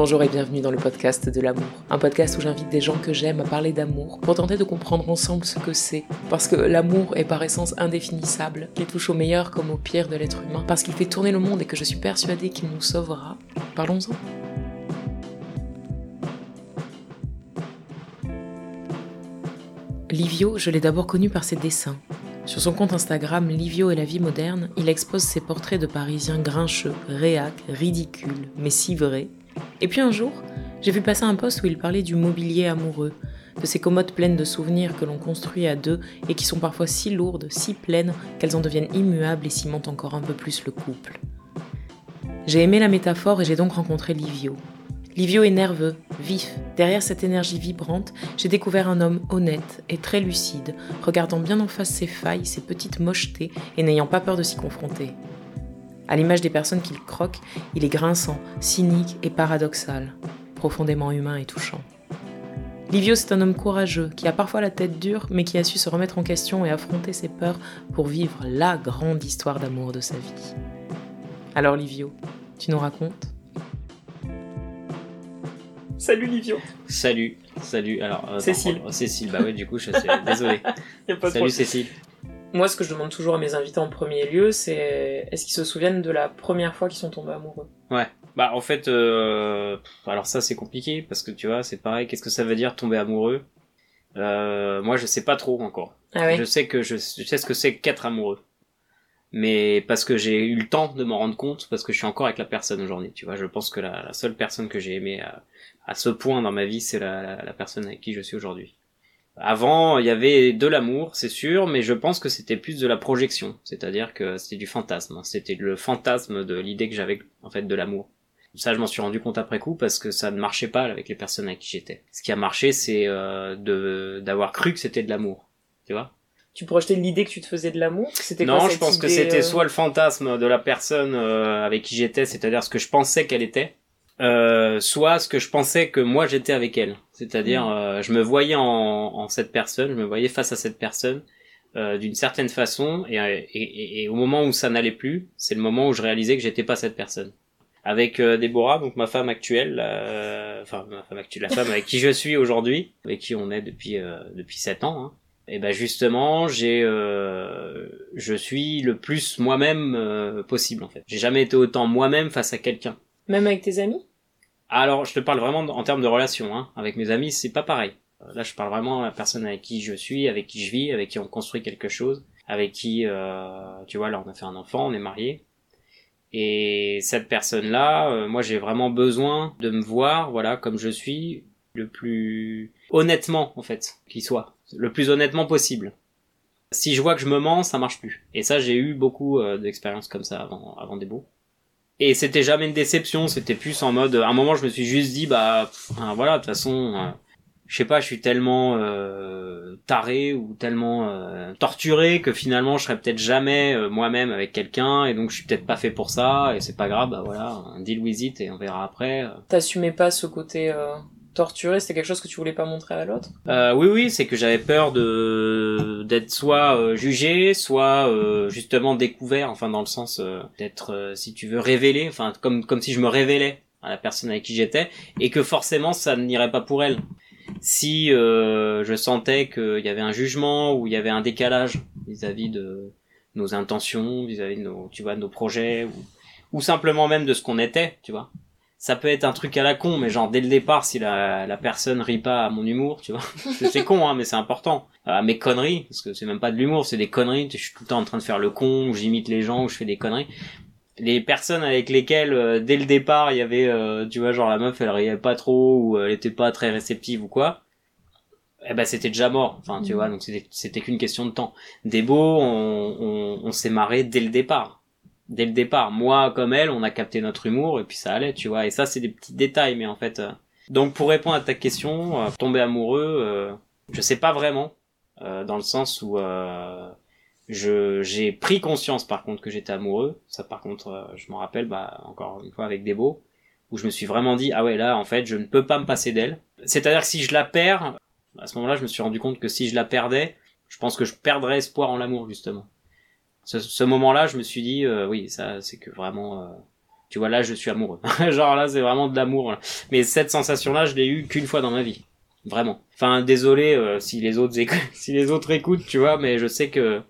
Bonjour et bienvenue dans le podcast de l'amour. Un podcast où j'invite des gens que j'aime à parler d'amour pour tenter de comprendre ensemble ce que c'est. Parce que l'amour est par essence indéfinissable, qu'il touche au meilleur comme au pire de l'être humain, parce qu'il fait tourner le monde et que je suis persuadée qu'il nous sauvera. Parlons-en. Livio, je l'ai d'abord connu par ses dessins. Sur son compte Instagram Livio et la vie moderne, il expose ses portraits de Parisiens grincheux, réacs, ridicules, mais si vrais. Et puis un jour, j'ai vu passer un post où il parlait du mobilier amoureux, de ces commodes pleines de souvenirs que l'on construit à deux et qui sont parfois si lourdes, si pleines qu'elles en deviennent immuables et cimentent encore un peu plus le couple. J'ai aimé la métaphore et j'ai donc rencontré Livio. Livio est nerveux, vif. Derrière cette énergie vibrante, j'ai découvert un homme honnête et très lucide, regardant bien en face ses failles, ses petites mochetés et n'ayant pas peur de s'y confronter. À l'image des personnes qu'il croque, il est grinçant, cynique et paradoxal, profondément humain et touchant. Livio, c'est un homme courageux, qui a parfois la tête dure, mais qui a su se remettre en question et affronter ses peurs pour vivre la grande histoire d'amour de sa vie. Alors Livio, tu nous racontes Salut Livio Salut, salut. Alors, euh, Cécile. attends, Cécile, bah ouais, du coup, je suis désolé. Y a pas de Salut Cécile. Moi, ce que je demande toujours à mes invités en premier lieu, c'est est-ce qu'ils se souviennent de la première fois qu'ils sont tombés amoureux? Ouais. Bah en fait, euh... alors ça c'est compliqué parce que tu vois, c'est pareil. Qu'est-ce que ça veut dire tomber amoureux? Euh... Moi, je sais pas trop encore. Ah ouais? Je sais que je, je sais ce que c'est qu'être amoureux. Mais parce que j'ai eu le temps de m'en rendre compte, parce que je suis encore avec la personne aujourd'hui. Tu vois, je pense que la, la seule personne que j'ai aimée à, à ce point dans ma vie, c'est la, la, la personne avec qui je suis aujourd'hui. Avant, il y avait de l'amour, c'est sûr, mais je pense que c'était plus de la projection, c'est-à-dire que c'était du fantasme. hein. C'était le fantasme de l'idée que j'avais en fait de l'amour. Ça, je m'en suis rendu compte après coup parce que ça ne marchait pas avec les personnes avec qui j'étais. Ce qui a marché, c'est euh, de d'avoir cru que c'était de l'amour, tu vois? Tu projetais l'idée que tu te faisais de l'amour? C'était Non, quoi, je pense que c'était euh, soit le fantasme de la personne euh, avec qui j'étais, c'est-à-dire ce que je pensais qu'elle était, euh, soit ce que je pensais que moi j'étais avec elle. C'est-à-dire, Mm. euh, je me voyais en, en cette personne, je me voyais face à cette personne euh, d'une certaine façon, et, et, et- et au moment où ça n'allait plus, c'est le moment où je réalisais que j'étais pas cette personne. Avec euh, Déborah, donc ma femme actuelle, euh, enfin ma femme actuelle, la femme avec qui je suis aujourd'hui, avec qui on est depuis euh, depuis sept ans. Hein. Et ben justement, j'ai, euh, je suis le plus moi-même euh, possible en fait. J'ai jamais été autant moi-même face à quelqu'un. Même avec tes amis? Alors, je te parle vraiment en termes de relation. Hein. Avec mes amis, c'est pas pareil. Euh, Là, je parle vraiment à la personne avec qui je suis, avec qui je vis, avec qui on construit quelque chose, avec qui, euh, tu vois, là, on a fait un enfant, on est mariés. Et cette personne-là, euh, moi, j'ai vraiment besoin de me voir, voilà, comme je suis, le plus honnêtement, en fait, qu'il soit, le plus honnêtement possible. Si je vois que je me mens, ça marche plus. Et ça, j'ai eu beaucoup euh, d'expériences comme ça avant, avant des beaux. Et c'était jamais une déception, c'était plus en mode, à un moment je me suis juste dit, bah hein, voilà, de toute façon, euh, je sais pas, je suis tellement euh, taré ou tellement euh, torturé que finalement je serais peut-être jamais moi-même avec quelqu'un et donc je suis peut-être pas fait pour ça et c'est pas grave, bah voilà, deal with it et on verra après. T'assumais pas ce côté torturé C'était quelque chose que tu voulais pas montrer à l'autre? Euh, oui, oui, c'est que j'avais peur de d'être soit euh, jugé, soit euh, justement découvert, enfin dans le sens d'être, si tu veux, révélé, enfin comme comme si je me révélais à la personne avec qui j'étais, et que forcément ça n'irait pas pour elle. Si je sentais qu'il y avait un jugement ou il y avait un décalage vis-à-vis de nos intentions, vis-à-vis de nos, tu vois, nos projets, ou simplement même de ce qu'on était, tu vois ça peut être un truc à la con, mais genre dès le départ, si la, la personne rit pas à mon humour, tu vois, c'est con, hein, mais c'est important. À mes conneries, parce que c'est même pas de l'humour, c'est des conneries. Je suis tout le temps en train de faire le con, ou j'imite les gens, ou je fais des conneries. Les personnes avec lesquelles euh, dès le départ il y avait, euh, tu vois, genre la meuf elle riait pas trop ou elle était pas très réceptive ou quoi. eh ben c'était déjà mort. Enfin, tu vois, donc c'était c'était qu'une question de temps. Des beaux, on, on, on s'est marré dès le départ. Dès le départ. Moi, comme elle, on a capté notre humour et puis ça allait, tu vois. Et ça, c'est des petits détails, mais en fait. euh, Donc, pour répondre à ta question, euh, tomber amoureux, euh, je sais pas vraiment, euh, dans le sens où euh, je j'ai pris conscience, par contre, que j'étais amoureux. Ça, par contre, je m'en rappelle, bah encore une fois avec beaux, où je me suis vraiment dit, ah ouais, là, en fait, je ne peux pas me passer d'elle. C'est-à-dire que si je la perds, à ce moment-là, je me suis rendu compte que si je la perdais, je pense que je perdrais espoir en l'amour justement. Ce, ce moment-là, je me suis dit, euh, oui, ça, c'est que vraiment, euh, tu vois, là, je suis amoureux. Genre là, c'est vraiment de l'amour. Mais cette sensation-là, je l'ai eue qu'une fois dans ma vie, vraiment. Enfin, désolé euh, si les autres écoutent, si les autres écoutent, tu vois, mais je sais que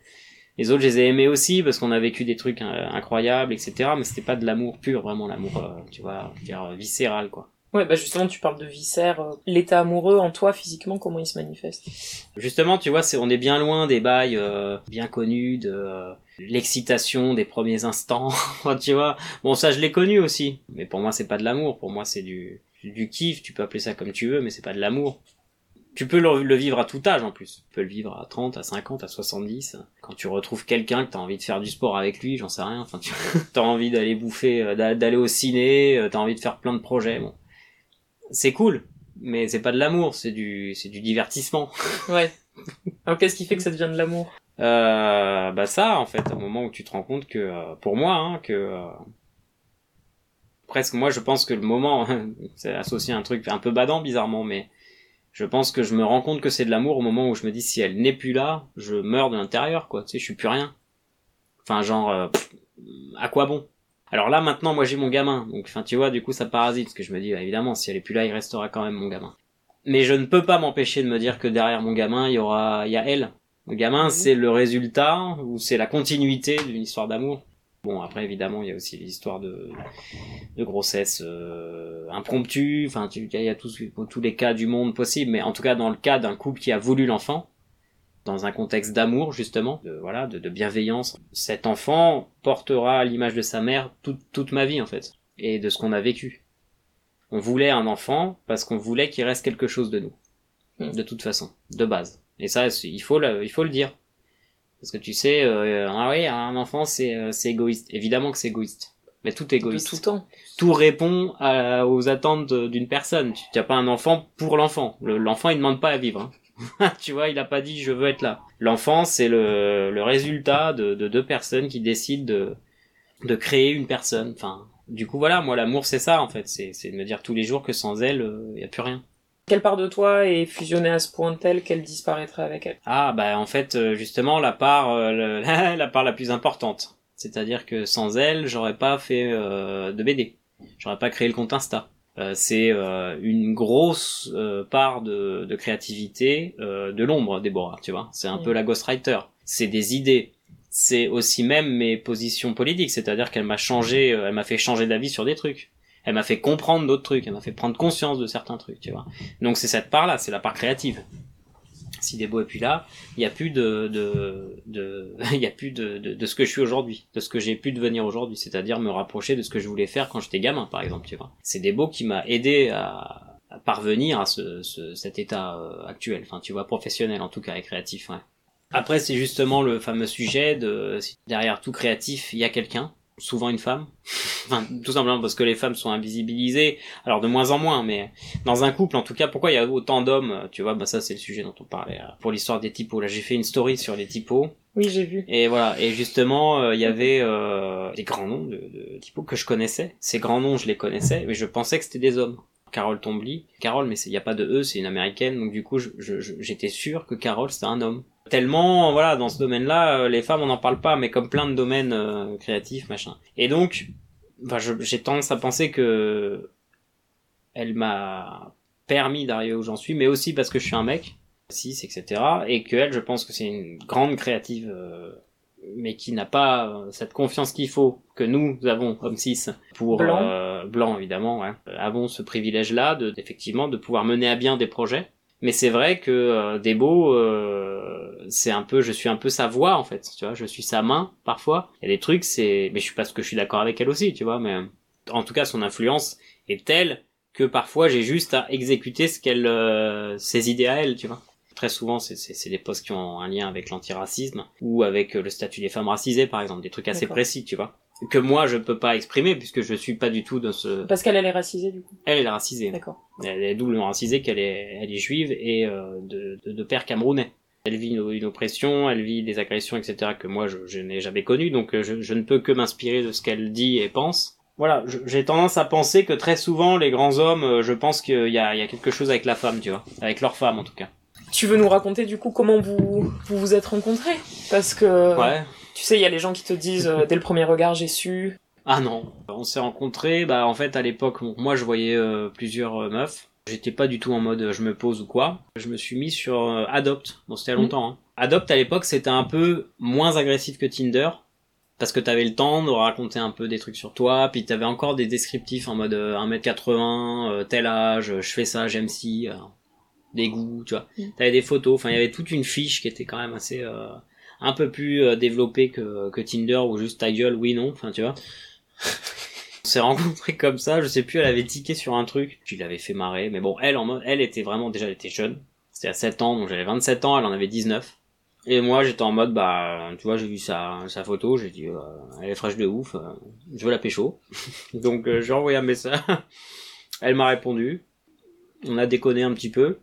les autres, je les ai aimés aussi parce qu'on a vécu des trucs euh, incroyables, etc. Mais c'était pas de l'amour pur, vraiment l'amour, euh, tu vois, dire, viscéral, quoi. Ouais, bah justement, tu parles de viscères. euh, L'état amoureux en toi, physiquement, comment il se manifeste? Justement, tu vois, c'est on est bien loin des bails euh, bien connus de euh, l'excitation des premiers instants. Tu vois, bon ça je l'ai connu aussi, mais pour moi c'est pas de l'amour. Pour moi c'est du du kiff. Tu peux appeler ça comme tu veux, mais c'est pas de l'amour. Tu peux le, vivre à tout âge en plus. Tu peux le vivre à 30, à 50, à 70. Quand tu retrouves quelqu'un que t'as envie de faire du sport avec lui, j'en sais rien. Enfin, tu as envie d'aller bouffer, euh, d'a- d'aller au ciné, euh, t'as envie de faire plein de projets. Bon, c'est cool, mais c'est pas de l'amour, c'est du c'est du divertissement. Ouais. Alors qu'est-ce qui fait que ça devient de l'amour? Euh, bah ça, en fait, au moment où tu te rends compte que, euh, pour moi, hein, que euh, presque, moi, je pense que le moment, c'est associé à un truc un peu badant, bizarrement, mais je pense que je me rends compte que c'est de l'amour au moment où je me dis si elle n'est plus là, je meurs de l'intérieur, quoi. Tu sais, je suis plus rien. Enfin, genre, euh, pff, à quoi bon? Alors là, maintenant, moi, j'ai mon gamin, donc, enfin, tu vois, du coup, ça parasite, parce que je me dis, bah, évidemment, si elle est plus là, il restera quand même mon gamin. Mais je ne peux pas m'empêcher de me dire que derrière mon gamin, il y aura, il y a elle. Le gamin, c'est le résultat ou c'est la continuité d'une histoire d'amour. Bon, après, évidemment, il y a aussi l'histoire de, de grossesse euh, impromptue. Enfin, il y a tous, tous les cas du monde possibles, mais en tout cas, dans le cas d'un couple qui a voulu l'enfant, dans un contexte d'amour justement, de voilà, de, de bienveillance, cet enfant portera à l'image de sa mère toute, toute ma vie en fait, et de ce qu'on a vécu. On voulait un enfant parce qu'on voulait qu'il reste quelque chose de nous, Mm. de toute façon, de base. Et ça, il faut le, il faut le dire. Parce que tu sais, euh, ah oui, un enfant c'est euh, c'est égoïste. Évidemment que c'est égoïste. Mais tout est De égoïste. tout temps. Tout répond à- aux attentes d'une personne. Tu n'as pas un enfant pour l'enfant. Le- L'enfant il demande pas à vivre. hein. tu vois, il a pas dit je veux être là. L'enfant c'est le, le résultat de, de deux personnes qui décident de, de créer une personne. Enfin, du coup voilà, moi l'amour c'est ça en fait. C'est c'est de me dire tous les jours que sans elle, il y a plus rien. Quelle part de toi est fusionnée à ce point tel qu'elle disparaîtrait avec elle? Ah bah en fait euh, justement la part euh, le- la part la plus importante. C'est-à-dire que sans elle, j'aurais pas fait euh, de BD. J'aurais pas créé le compte Insta. Euh, c'est euh, une grosse euh, part de, de créativité euh, de l'ombre, Déborah, tu vois. C'est un Mm. peu la ghostwriter. C'est des idées. C'est aussi même mes positions politiques, c'est-à-dire qu'elle m'a changé, euh, elle m'a fait changer d'avis sur des trucs. Elle m'a fait comprendre d'autres trucs, elle m'a fait prendre conscience de certains trucs, tu vois. Donc c'est cette part-là, c'est la part créative. Si Debo est plus là, il y a plus de, de, de il y a plus de, de, de ce que je suis aujourd'hui, de ce que j'ai pu devenir aujourd'hui, c'est-à-dire me rapprocher de ce que je voulais faire quand j'étais gamin, par exemple, tu vois. C'est Debo qui m'a aidé à, à parvenir à ce, ce, cet état euh, actuel, enfin, tu vois, professionnel en tout cas et créatif, ouais. Après, c'est justement le fameux sujet de derrière tout créatif, il y a quelqu'un, souvent une femme. enfin, tout simplement parce que les femmes sont invisibilisées, alors de moins en moins, mais dans un couple, en tout cas, pourquoi il y a autant d'hommes Tu vois, bah ça c'est le sujet dont on parlait euh, pour l'histoire des typos. Là, j'ai fait une story sur les typos. Oui, j'ai vu. Et voilà, et justement, euh, il y avait euh, des grands noms de, de typos que je connaissais. Ces grands noms, je les connaissais, mais je pensais que c'était des hommes. Carole Tombly, Carole, mais il n'y a pas de E, c'est une américaine, donc du coup, je- je- je- j'étais sûr que Carole, c'était un homme. Tellement, voilà, dans ce domaine-là, euh, les femmes, on n'en parle pas, mais comme plein de domaines euh, créatifs, machin. Et donc, je- j'ai tendance à penser que elle m'a permis d'arriver où j'en suis, mais aussi parce que je suis un mec, 6, etc. Et que elle, je pense que c'est une grande créative, euh, mais qui n'a pas euh, cette confiance qu'il faut, que nous avons, hommes 6, pour Blanc. euh, blanc évidemment, ouais, euh, avons ce privilège-là, de, effectivement, de pouvoir mener à bien des projets. Mais c'est vrai que euh, Debo, euh, c'est un peu, je suis un peu sa voix en fait, tu vois, je suis sa main parfois. Il y a des trucs, c'est, mais je suis parce que je suis d'accord avec elle aussi, tu vois, mais en tout cas son influence est telle que parfois j'ai juste à exécuter ce qu'elle, euh, ses idées à elle, tu vois. très souvent c'est c'est des posts qui ont un lien avec l'antiracisme ou avec le statut des femmes racisées par exemple, des trucs assez précis, tu vois, que moi je peux pas exprimer puisque je suis pas du tout dans ce. Parce qu'elle elle est racisée du coup. Elle elle est racisée. D'accord. Elle est doublement racisée qu'elle est, elle est juive et euh, de, de, de père camerounais. Elle vit une, une oppression, elle vit des agressions, etc. que moi je, je n'ai jamais connues, donc euh, je, je ne peux que m'inspirer de ce qu'elle dit et pense. Voilà, j'ai tendance à penser que très souvent les grands hommes, euh, je pense qu'il y a, il y a quelque chose avec la femme, tu vois, avec leur femme en tout cas. Tu veux nous raconter du coup comment vous vous, vous êtes rencontrés? Parce que Ouais. Tu sais, il y a les gens qui te disent euh, dès le premier regard j'ai su. Ah non, on s'est rencontrés, bah en fait à l'époque, bon, moi je voyais euh, plusieurs euh, meufs. J'étais pas du tout en mode je me pose ou quoi. Je me suis mis sur Adopt. Bon, c'était il y a longtemps. Hein. Adopt à l'époque, c'était un peu moins agressif que Tinder. Parce que t'avais le temps de raconter un peu des trucs sur toi, puis t'avais encore des descriptifs en mode euh, 1m80, euh, tel âge, je fais ça, j'aime si, euh, des goûts, tu vois. Mm. T'avais des photos, enfin il y avait toute une fiche qui était quand même assez... euh, un peu plus euh, développée que, que Tinder, ou juste ta gueule, oui, non, enfin tu vois. On s'est rencontrés comme ça, je sais plus, elle avait tiqué sur un truc, puis l'avait fait marrer, mais bon, elle en mode, elle était vraiment, déjà elle était jeune, c'était à 7 ans, donc j'avais 27 ans, elle en avait 19. Et moi j'étais en mode, bah, tu vois, j'ai vu sa, sa photo, j'ai dit, euh, elle est fraîche de ouf, euh, je veux la pécho. donc euh, j'ai envoyé un message, elle m'a répondu, on a déconné un petit peu.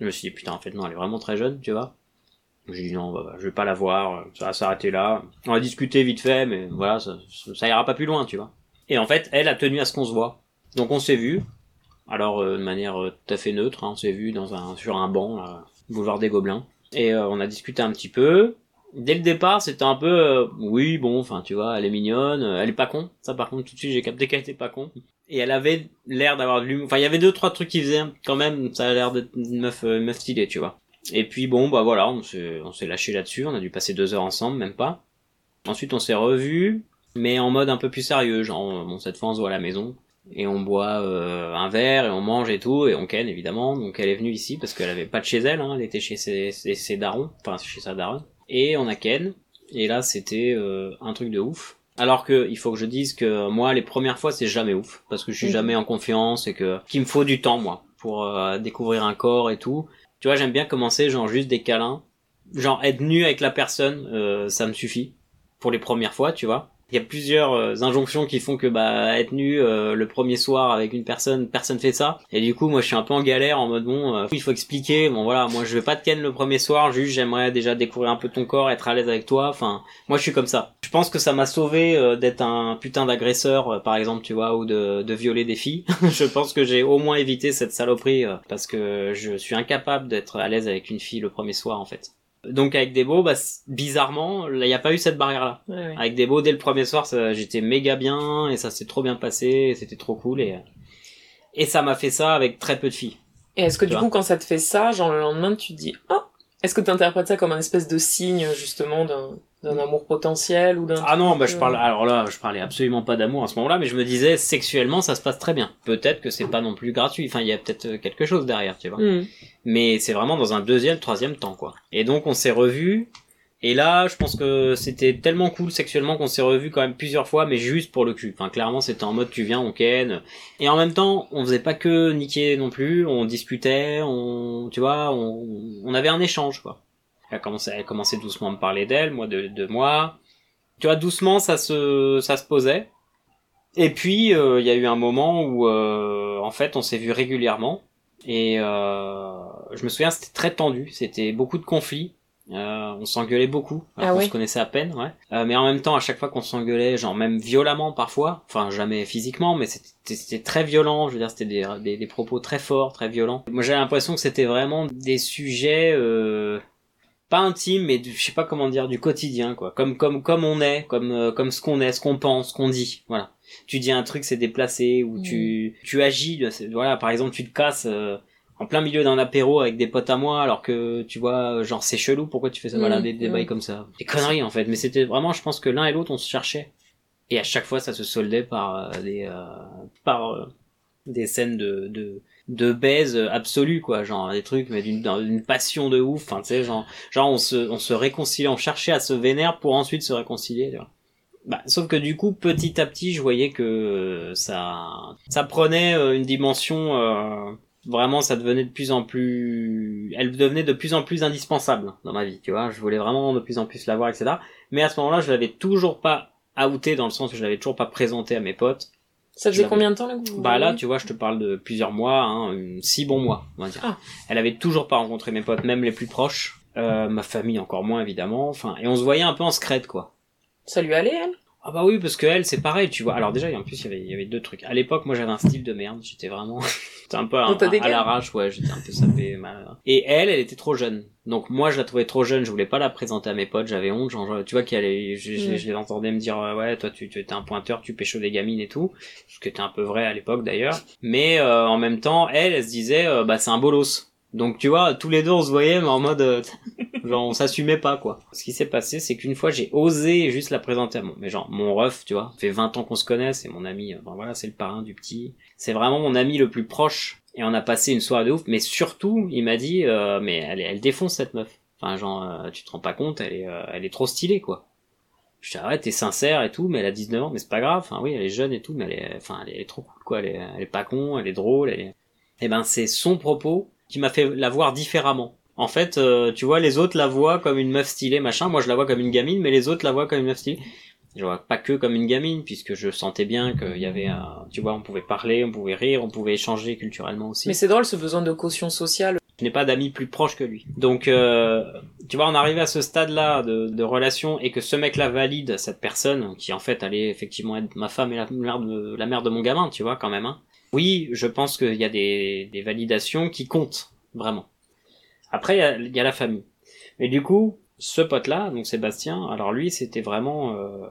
Je me suis dit, putain, en fait, non, elle est vraiment très jeune, tu vois. J'ai dit non, bah, bah, je vais pas la voir, ça va s'arrêter là. On a discuté vite fait, mais voilà, ça, ça ira pas plus loin, tu vois. Et en fait, elle a tenu à ce qu'on se voit. Donc on s'est vu. Alors euh, de manière euh, tout à fait neutre, hein, on s'est vu dans un sur un banc, là, boulevard des Gobelins, et euh, on a discuté un petit peu. Dès le départ, c'était un peu euh, oui, bon, enfin tu vois, elle est mignonne, euh, elle est pas con. Ça par contre tout de suite j'ai capté qu'elle était pas con. Et elle avait l'air d'avoir de l'humour. Enfin il y avait deux trois trucs qui faisaient quand même, ça a l'air d'être une meuf euh, une meuf stylée, tu vois. Et puis bon bah voilà, on s'est lâché là-dessus, on a dû passer deux heures ensemble, même pas. Ensuite on s'est revus, mais en mode un peu plus sérieux, genre bon cette fois on se voit à la maison et on boit euh, un verre et on mange et tout et on ken évidemment. Donc elle est venue ici parce qu'elle avait pas de chez elle, hein, elle était chez ses, ses, ses darons, enfin chez sa daronne. Et on a ken et là c'était euh, un truc de ouf. Alors que il faut que je dise que moi les premières fois c'est jamais ouf parce que je suis jamais en confiance et que qu'il me faut du temps moi pour euh, découvrir un corps et tout. Tu vois j'aime bien commencer genre juste des câlins, genre être nu avec la personne euh, ça me suffit pour les premières fois tu vois. Il y a plusieurs euh, injonctions qui font que bah être nu euh, le premier soir avec une personne, personne fait ça. Et du coup, moi, je suis un peu en galère en mode bon, euh, il faut expliquer. Bon voilà, moi, je vais pas te ken le premier soir. Juste, j'aimerais déjà découvrir un peu ton corps, être à l'aise avec toi. Enfin, moi, je suis comme ça. Je pense que ça m'a sauvé euh, d'être un putain d'agresseur, par exemple, tu vois, ou de, de violer des filles. je pense que j'ai au moins évité cette saloperie parce que je suis incapable d'être à l'aise avec une fille le premier soir, en fait. Donc avec Debo, bah, bizarrement, il n'y a pas eu cette barrière-là. Ouais, ouais. Avec Debo, dès le premier soir, j'étais méga bien et ça s'est trop bien passé, et c'était trop cool et et ça m'a fait ça avec très peu de filles. Et est-ce que Tu du coup, quand ça te fait ça, genre le lendemain, tu te dis ah Est-ce que tu interprètes ça comme un espèce de signe justement d'un d'un amour potentiel ou d'un Ah non, bah je euh, parle alors là, je parlais absolument pas d'amour à ce moment-là, mais je me disais sexuellement ça se passe très bien. Peut-être que c'est pas non plus gratuit, enfin il y a peut-être euh, quelque chose derrière, tu vois. hmm. mais c'est vraiment dans un deuxième, troisième temps, quoi. Et donc on s'est revus, et là, je pense que c'était tellement cool sexuellement qu'on s'est revus quand même plusieurs fois, mais juste pour le cul. Enfin, clairement, c'était en mode tu viens, on ken. Et en même temps, on faisait pas que niquer non plus, on discutait, on, tu vois, on, on avait un échange, quoi. Elle a commencé, elle a commencé doucement à me parler d'elle, moi de, de moi. Tu vois, doucement, ça se, ça se posait. Et puis, euh, il y a eu un moment où, euh, en fait, on s'est vu régulièrement. Et euh, je me souviens, c'était très tendu, c'était beaucoup de conflits. Euh, on s'engueulait beaucoup, Ah ouais se connaissait à peine, ouais. Euh, mais en même temps, à chaque fois qu'on s'engueulait, genre même violemment parfois, enfin jamais physiquement, mais c'était très violent. Je veux dire, c'était des, des, des propos très forts, très violents. Moi, j'ai l'impression que c'était vraiment des sujets euh, pas intimes, mais du, je sais pas comment dire, du quotidien, quoi. Comme comme comme on est, comme euh, comme ce qu'on est, ce qu'on pense, ce qu'on dit, voilà. Tu dis un truc, c'est déplacé, ou tu tu agis, voilà. Par exemple, tu te casses. euh, en plein milieu d'un apéro avec des potes à moi alors que tu vois genre c'est chelou pourquoi tu fais ça? Voilà Mm, des, des mm. bails comme ça des conneries en fait mais c'était vraiment je pense que l'un et l'autre on se cherchait et à chaque fois ça se soldait par euh, des euh, par euh, des scènes de de de baise absolue quoi. Genre des trucs mais d'une passion de ouf. Enfin tu sais genre genre on se on se réconciliait on cherchait à se vénère pour ensuite se réconcilier tu vois. Bah, sauf que du coup, petit à petit, je voyais que euh, ça, ça prenait euh, une dimension euh, vraiment ça devenait de plus en plus elle devenait de plus en plus indispensable dans ma vie tu vois. Je voulais vraiment de plus en plus la voir etc mais à ce moment-là je l'avais toujours pas outé dans le sens où je l'avais toujours pas présenté à mes potes Ça faisait combien de temps là que vous bah là tu vois je te parle de plusieurs mois hein, six bons mois on va dire Ah. elle avait toujours pas rencontré mes potes même les plus proches euh, ma famille encore moins évidemment enfin et on se voyait un peu en secrète quoi Ça lui allait elle? Ah bah oui, parce que elle, c'est pareil, tu vois. Alors déjà, en plus, il y avait, il y avait deux trucs. À l'époque, moi, j'avais un style de merde. J'étais vraiment, j'étais un peu à, On t'a à l'arrache, ouais. J'étais un peu sapé. mal. Et elle, elle était trop jeune. Donc moi, je la trouvais trop jeune. Je voulais pas la présenter à mes potes. J'avais honte. Genre, tu vois qu'elle, est- je, je, Mm. je les entendais me dire, ouais, toi, tu, tu étais un pointeur, tu pécho des gamines et tout. Ce qui était un peu vrai à l'époque d'ailleurs. Mais euh, en même temps, elle, elle se disait, euh, bah c'est un bolos. Donc tu vois, tous les deux, on se voyait, mais en mode, euh, genre, on s'assumait pas, quoi. Ce qui s'est passé, c'est qu'une fois, j'ai osé juste la présenter à mon, mais genre, mon ref, tu vois, ça fait 20 ans qu'on se connaît, c'est mon ami, euh, enfin, voilà, c'est le parrain du petit. C'est vraiment mon ami le plus proche. Et on a passé une soirée de ouf, mais surtout, il m'a dit, euh, mais elle, elle défonce cette meuf. Enfin, genre, euh, tu te rends pas compte, elle est, euh, elle est trop stylée, quoi. Je dis, arrête, t'es sincère et tout, mais elle a 19 ans, mais c'est pas grave. Enfin, oui, elle est jeune et tout, mais elle est, enfin, elle est trop cool, quoi. Elle est, elle est pas con, elle est drôle, elle est... Eh ben, c'est son propos qui m'a fait la voir différemment. En fait, euh, tu vois, les autres la voient comme une meuf stylée, machin. Moi, je la vois comme une gamine, mais les autres la voient comme une meuf stylée. Je vois pas que comme une gamine, puisque je sentais bien qu'il y avait, un, tu vois, on pouvait parler, on pouvait rire, on pouvait échanger culturellement aussi. Mais c'est drôle ce besoin de caution sociale. Je n'ai pas d'amis plus proches que lui. Donc, euh, tu vois, on arrive à ce stade-là de, de relation et que ce mec-là valide cette personne qui en fait allait effectivement être ma femme et la mère de, la mère de mon gamin, tu vois, quand même. Hein. Oui, je pense qu'il y a des, des validations qui comptent vraiment. Après, il y a, il y a la famille. Mais du coup, ce pote-là, donc Sébastien, alors lui, c'était vraiment, euh,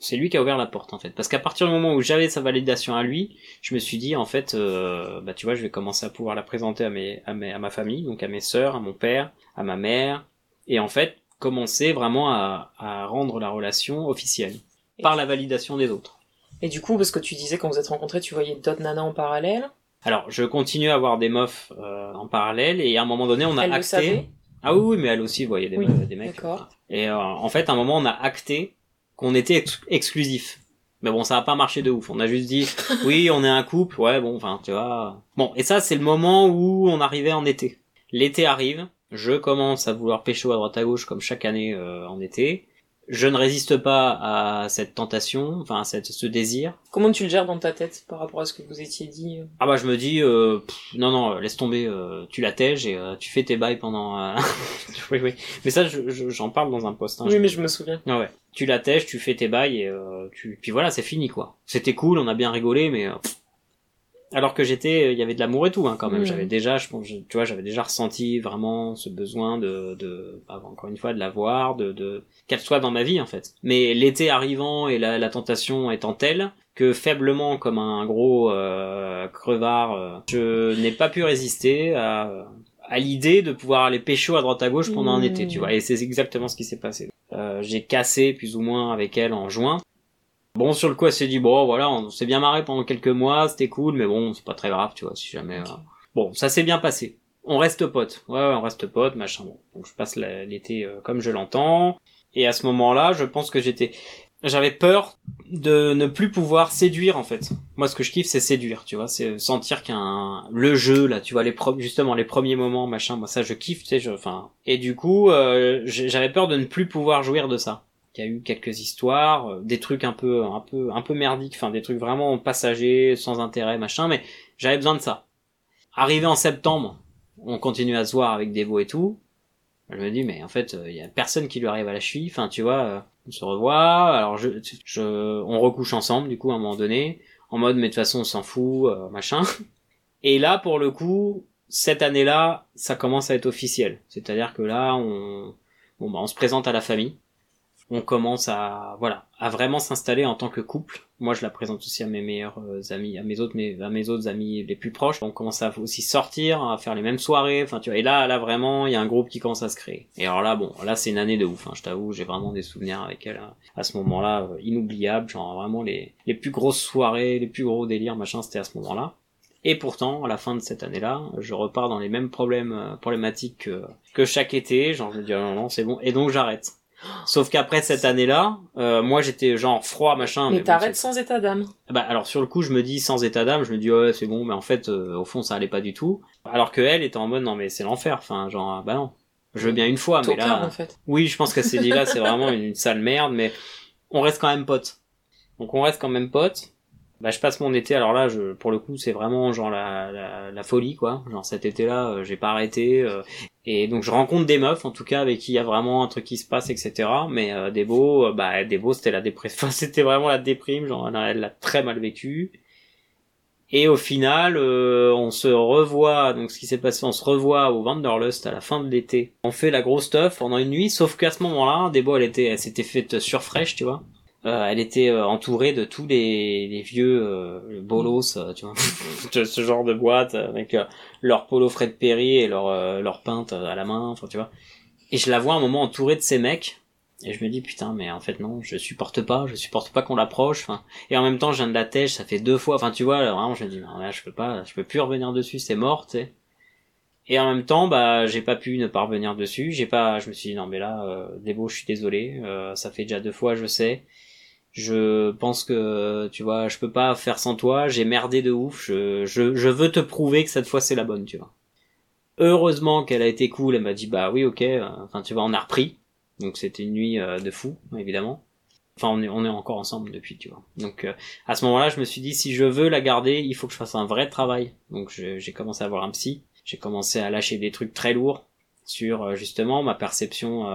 c'est lui qui a ouvert la porte en fait, parce qu'à partir du moment où j'avais sa validation à lui, je me suis dit en fait, euh, bah tu vois, je vais commencer à pouvoir la présenter à mes, à mes, à ma famille, donc à mes sœurs, à mon père, à ma mère, et en fait commencer vraiment à, à rendre la relation officielle par la validation des autres. Et du coup, parce que tu disais quand vous êtes rencontrés, tu voyais d'autres nanas en parallèle? Alors, je continue à avoir des meufs euh, en parallèle, et à un moment donné, on a Elle acté. Ah oui, oui, mais elle aussi voyait des, Oui, des mecs. d'accord. Et euh, en fait, à un moment, on a acté qu'on était ex- exclusif. Mais bon, ça a pas marché de ouf. On a juste dit, oui, on est un couple. Ouais, bon, enfin, tu vois. Bon, et ça, c'est le moment où on arrivait en été. L'été arrive. Je commence à vouloir pécho à droite à gauche comme chaque année euh, en été. Je ne résiste pas à cette tentation, enfin à cette, ce désir. Comment tu le gères dans ta tête par rapport à ce que vous étiez dit euh? Ah bah je me dis, euh, pff, non non, laisse tomber, euh, tu la tèges et euh, tu fais tes bails pendant... euh, oui oui, mais ça je- je- j'en parle dans un post. Hein, Oui, mais je me souviens. Ah ouais. Tu la tèches, tu fais tes bails et euh, tu... puis voilà, c'est fini quoi. C'était cool, on a bien rigolé, mais... euh, pff. Alors que j'étais, il y avait de l'amour et tout hein, quand même. Mhm. J'avais déjà, je pense, tu vois, j'avais déjà ressenti vraiment ce besoin de, de bah, encore une fois, de la voir, de, de qu'elle soit dans ma vie en fait. Mais l'été arrivant et la, la tentation étant telle que faiblement comme un gros euh, crevard, euh, je n'ai pas pu résister à, à l'idée de pouvoir aller pécho à droite à gauche pendant un été, tu vois. Et c'est exactement ce qui s'est passé. Euh, j'ai cassé plus ou moins avec elle en juin. Bon, sur le coup, elle s'est dit, bon, voilà, on s'est bien marré pendant quelques mois, c'était cool, mais bon, c'est pas très grave, tu vois, si jamais... euh. Bon, ça s'est bien passé. On reste potes. Ouais, on reste potes, machin. Bon. Donc je passe l'été euh, comme je l'entends. Et à ce moment-là, je pense que j'étais... J'avais peur de ne plus pouvoir séduire, en fait. Moi, ce que je kiffe, c'est séduire, tu vois. C'est sentir qu'un... Le jeu, là, tu vois, les pro... justement, les premiers moments, machin, moi, ça, je kiffe, tu sais, je... Enfin... Et du coup, euh, j'avais peur de ne plus pouvoir jouir de ça. Y a eu quelques histoires, euh, des trucs un peu, un peu, un peu merdiques, enfin des trucs vraiment passagers, sans intérêt, machin, mais j'avais besoin de ça. Arrivé en septembre, on continue à se voir avec Devo et tout. Je me dis, mais en fait, il y a personne qui lui arrive à la cheville, enfin tu vois, euh, on se revoit, alors je, je, on recouche ensemble, du coup, à un moment donné, en mode, mais de toute façon, on s'en fout, euh, machin. Et là, pour le coup, cette année-là, ça commence à être officiel. C'est-à-dire que là, on, bon, bah, on se présente à la famille on commence à voilà à vraiment s'installer en tant que couple. Moi je la présente aussi à mes meilleurs euh, amis à mes autres à mes autres amis les plus proches. On commence à aussi sortir à faire les mêmes soirées. Enfin tu vois et là là vraiment il y a un groupe qui commence à se créer. Et alors là bon là c'est une année de ouf hein, je t'avoue. J'ai vraiment des souvenirs avec elle à, à ce moment là inoubliables. Genre vraiment les les plus grosses soirées les plus gros délires machin c'était à ce moment là et pourtant, à la fin de cette année-là, je repars dans les mêmes problèmes euh, problématiques que, que chaque été. Genre, je me dis, ah non, non, c'est bon. Et donc, j'arrête. Sauf qu'après cette année-là, euh, moi j'étais genre froid machin. Mais, t'arrêtes sans état d'âme. Bah alors sur le coup je me dis sans état d'âme, je me dis ouais c'est bon, mais en fait euh, au fond ça allait pas du tout. Alors que elle était en mode non mais c'est l'enfer, enfin genre bah non, je veux bien une fois, mais là en fait. oui je pense qu'elle s'est dit là c'est vraiment une, une sale merde, mais on reste quand même potes. Donc on reste quand même potes. Bah je passe mon été, alors là je pour le coup c'est vraiment genre la, la, la folie quoi. Genre cet été-là euh, j'ai pas arrêté euh, et donc je rencontre des meufs en tout cas avec qui il y a vraiment un truc qui se passe etc. Mais euh, des euh, bah des c'était la déprime, enfin c'était vraiment la déprime, genre elle, elle l'a très mal vécu. Et au final, euh, on se revoit, donc ce qui s'est passé, on se revoit au Wanderlust à la fin de l'été. On fait la grosse stuff pendant une nuit, sauf qu'à ce moment-là, Debo, elle était, elle s'était faite surfresh, tu vois. Euh, elle était euh, entourée de tous les, les vieux euh, bolos, euh, tu vois, ce genre de boîte avec leur polo Fred Perry et leur leur pinte à la main, enfin tu vois. Et je la vois un moment entourée de ces mecs. Et je me dis putain mais en fait non je supporte pas je supporte pas qu'on l'approche enfin et en même temps je viens de la tèche ça fait deux fois enfin tu vois vraiment je me dis non là je peux pas je peux plus revenir dessus c'est mort tu sais et en même temps bah j'ai pas pu ne pas revenir dessus j'ai pas je me suis dit non mais là euh, Débo je suis désolé euh, ça fait déjà deux fois je sais je pense que tu vois je peux pas faire sans toi. J'ai merdé de ouf. Je, je je veux te prouver que cette fois c'est la bonne tu vois. Heureusement qu'elle a été cool. Elle m'a dit bah oui ok. Euh, enfin tu vois on a repris. Donc c'était une nuit euh, de fou évidemment. Enfin on est on est encore ensemble depuis tu vois. Donc euh, à ce moment-là je me suis dit si je veux la garder il faut que je fasse un vrai travail. Donc j'ai commencé à voir un psy. J'ai commencé à lâcher des trucs très lourds sur justement ma perception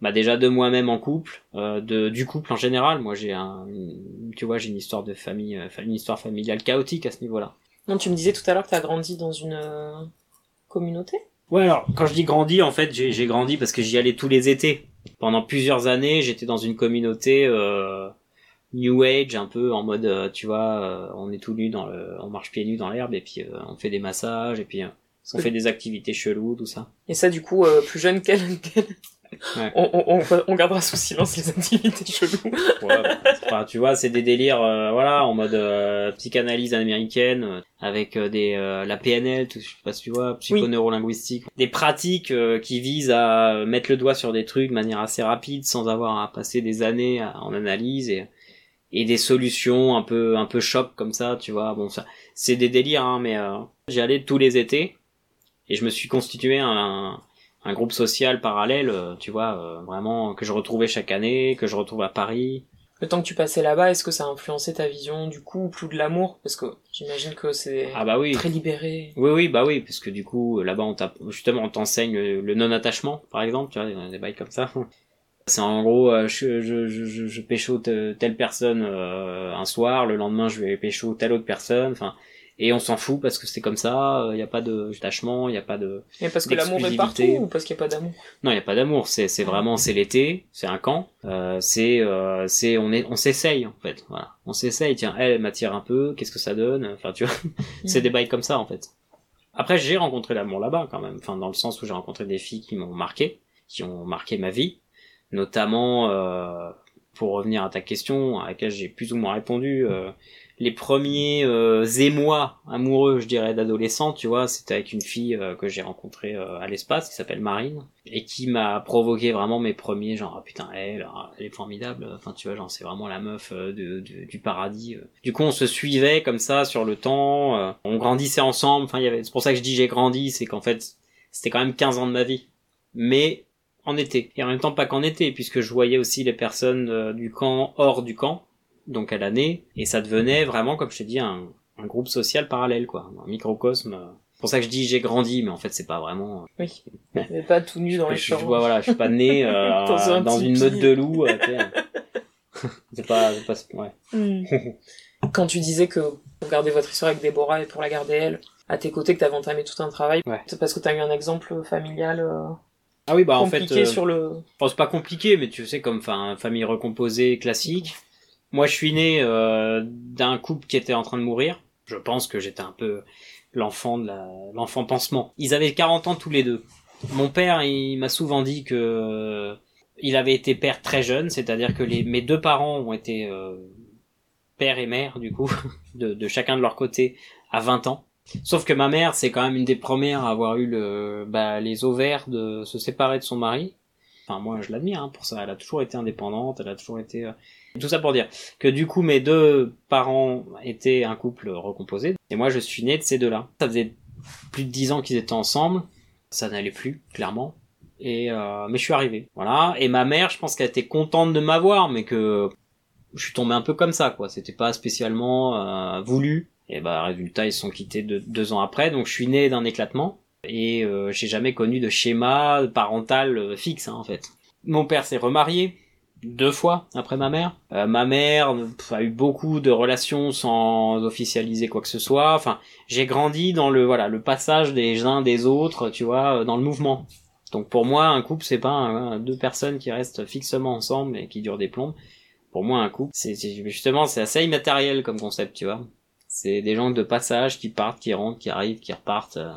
bah déjà de moi-même en couple euh, de du couple en général moi j'ai un une- tu vois j'ai une histoire de famille euh, une histoire familiale chaotique à ce niveau-là Non, tu me disais tout à l'heure que t'as grandi dans une euh, communauté? Ouais, alors quand je dis grandi, en fait, j'ai grandi parce que j'y allais tous les étés. Pendant plusieurs années, j'étais dans une communauté euh, New Age, un peu en mode, euh, tu vois, euh, on est tout nu dans le, on marche pieds nus dans l'herbe et puis euh, on fait des massages et puis euh, on fait des activités cheloues, tout ça. Et ça, du coup, euh, plus jeune qu'elle, qu'elle- Ouais. on, on, on, on gardera sous silence les activités cheloues. Ouais, bah, enfin, tu vois, c'est des délires, euh, voilà, en mode euh, psychanalyse américaine, euh, avec euh, des euh, la PNL, tout, je sais pas si tu vois, psychoneurolinguistique, des pratiques euh, qui visent à mettre le doigt sur des trucs de manière assez rapide, sans avoir à passer des années à- en analyse et et des solutions un peu un peu choc comme ça, tu vois. Bon, ça, c'est des délires, hein, mais euh, j'y allais tous les étés et je me suis constitué un un groupe social parallèle, euh, tu vois, euh, vraiment que je retrouvais chaque année, que je retrouve à Paris. Le temps que tu passais là-bas, est-ce que ça a influencé ta vision du couple ou de l'amour? Parce que j'imagine que c'est Ah bah oui. très libéré. Oui, oui, bah oui, parce que du coup, là-bas, on justement, on t'enseigne le, non-attachement, par exemple, tu vois, des, bails comme ça. C'est en gros, euh, je, je, je, je, pécho telle personne euh, un soir, le lendemain, je vais pécho telle autre personne, enfin, et on s'en fout parce que c'est comme ça, il n'y a pas de attachement, il n'y a pas de... Et parce que l'amour est partout ou parce qu'il n'y a pas d'amour? Non, il n'y a pas d'amour, c'est c'est vraiment, c'est l'été, c'est un camp, euh, c'est, euh, c'est, on est, on s'essaye, en fait, voilà. On s'essaye, tiens, elle, elle m'attire un peu, qu'est-ce que ça donne, enfin, tu vois, c'est des bails comme ça, en fait. Après, j'ai rencontré l'amour là-bas, quand même, enfin, dans le sens où j'ai rencontré des filles qui m'ont marqué, qui ont marqué ma vie, notamment, euh, pour revenir à ta question, à laquelle j'ai plus ou moins répondu, euh, les premiers euh, émois amoureux, je dirais, d'adolescent, tu vois, c'était avec une fille euh, que j'ai rencontrée euh, à l'espace, qui s'appelle Marine, et qui m'a provoqué vraiment mes premiers, genre, ah putain, elle, ah, elle est formidable, enfin, tu vois, genre, c'est vraiment la meuf euh, de, de- du paradis. euh. Du coup, on se suivait comme ça sur le temps, euh, on grandissait ensemble, enfin, avait, c'est pour ça que je dis j'ai grandi, c'est qu'en fait, c'était quand même 15 ans de ma vie. Mais en été. Et en même temps pas qu'en été, puisque je voyais aussi les personnes du camp hors du camp, donc à l'année, et ça devenait vraiment, comme je t'ai dit, un, un groupe social parallèle, quoi, un microcosme. euh. C'est pour ça que je dis j'ai grandi, mais en fait c'est pas vraiment. Oui. Mais pas tout nu dans les Je, je, champs. vois, voilà, je suis pas né euh, Dans un dans, une meute de loups. euh, c'est pas, c'est pas, ouais. Hmm. Quand tu disais que vous gardez votre histoire avec Déborah et pour la garder elle, à tes côtés, que t'avais entamé tout un travail, Ouais. c'est parce que t'as eu un exemple familial euh, Ah oui, bah en fait, euh, sur le... Pas compliqué, mais tu sais, comme enfin, famille recomposée classique. Moi, je suis né euh, d'un couple qui était en train de mourir. Je pense que j'étais un peu l'enfant de l'enfant pansement. Ils avaient 40 ans tous les deux. Mon père, il m'a souvent dit que euh, il avait été père très jeune, c'est-à-dire que mes deux parents ont été euh, père et mère, du coup, de, chacun de leur côté, à 20 ans. Sauf que ma mère, c'est quand même une des premières à avoir eu le, bah, les ovaires de se séparer de son mari. Enfin, moi, je l'admire hein, pour ça. Elle a toujours été indépendante, elle a toujours été... Tout ça pour dire que du coup, mes deux parents étaient un couple recomposé, et moi, je suis né de ces deux-là. Ça faisait plus de dix ans qu'ils étaient ensemble, ça n'allait plus, clairement. Et euh, mais je suis arrivé, voilà. Et ma mère, je pense qu'elle était contente de m'avoir, mais que je suis tombé un peu comme ça, quoi. C'était pas spécialement euh, voulu. Et bah, résultat, ils se sont quittés deux, deux ans après, donc je suis né d'un éclatement. Et euh, j'ai jamais connu de schéma parental euh, fixe, hein, en fait. Mon père s'est remarié deux fois après ma mère. Euh, ma mère a eu beaucoup de relations sans officialiser quoi que ce soit. Enfin, j'ai grandi dans le voilà le passage des uns des autres, tu vois, euh, dans le mouvement. Donc pour moi, un couple, c'est pas deux personnes qui restent fixement ensemble et qui durent des plombes. Pour moi, un couple, c'est c'est- justement c'est assez immatériel comme concept, tu vois. C'est des gens de passage qui partent, qui rentrent, qui arrivent, qui repartent. euh.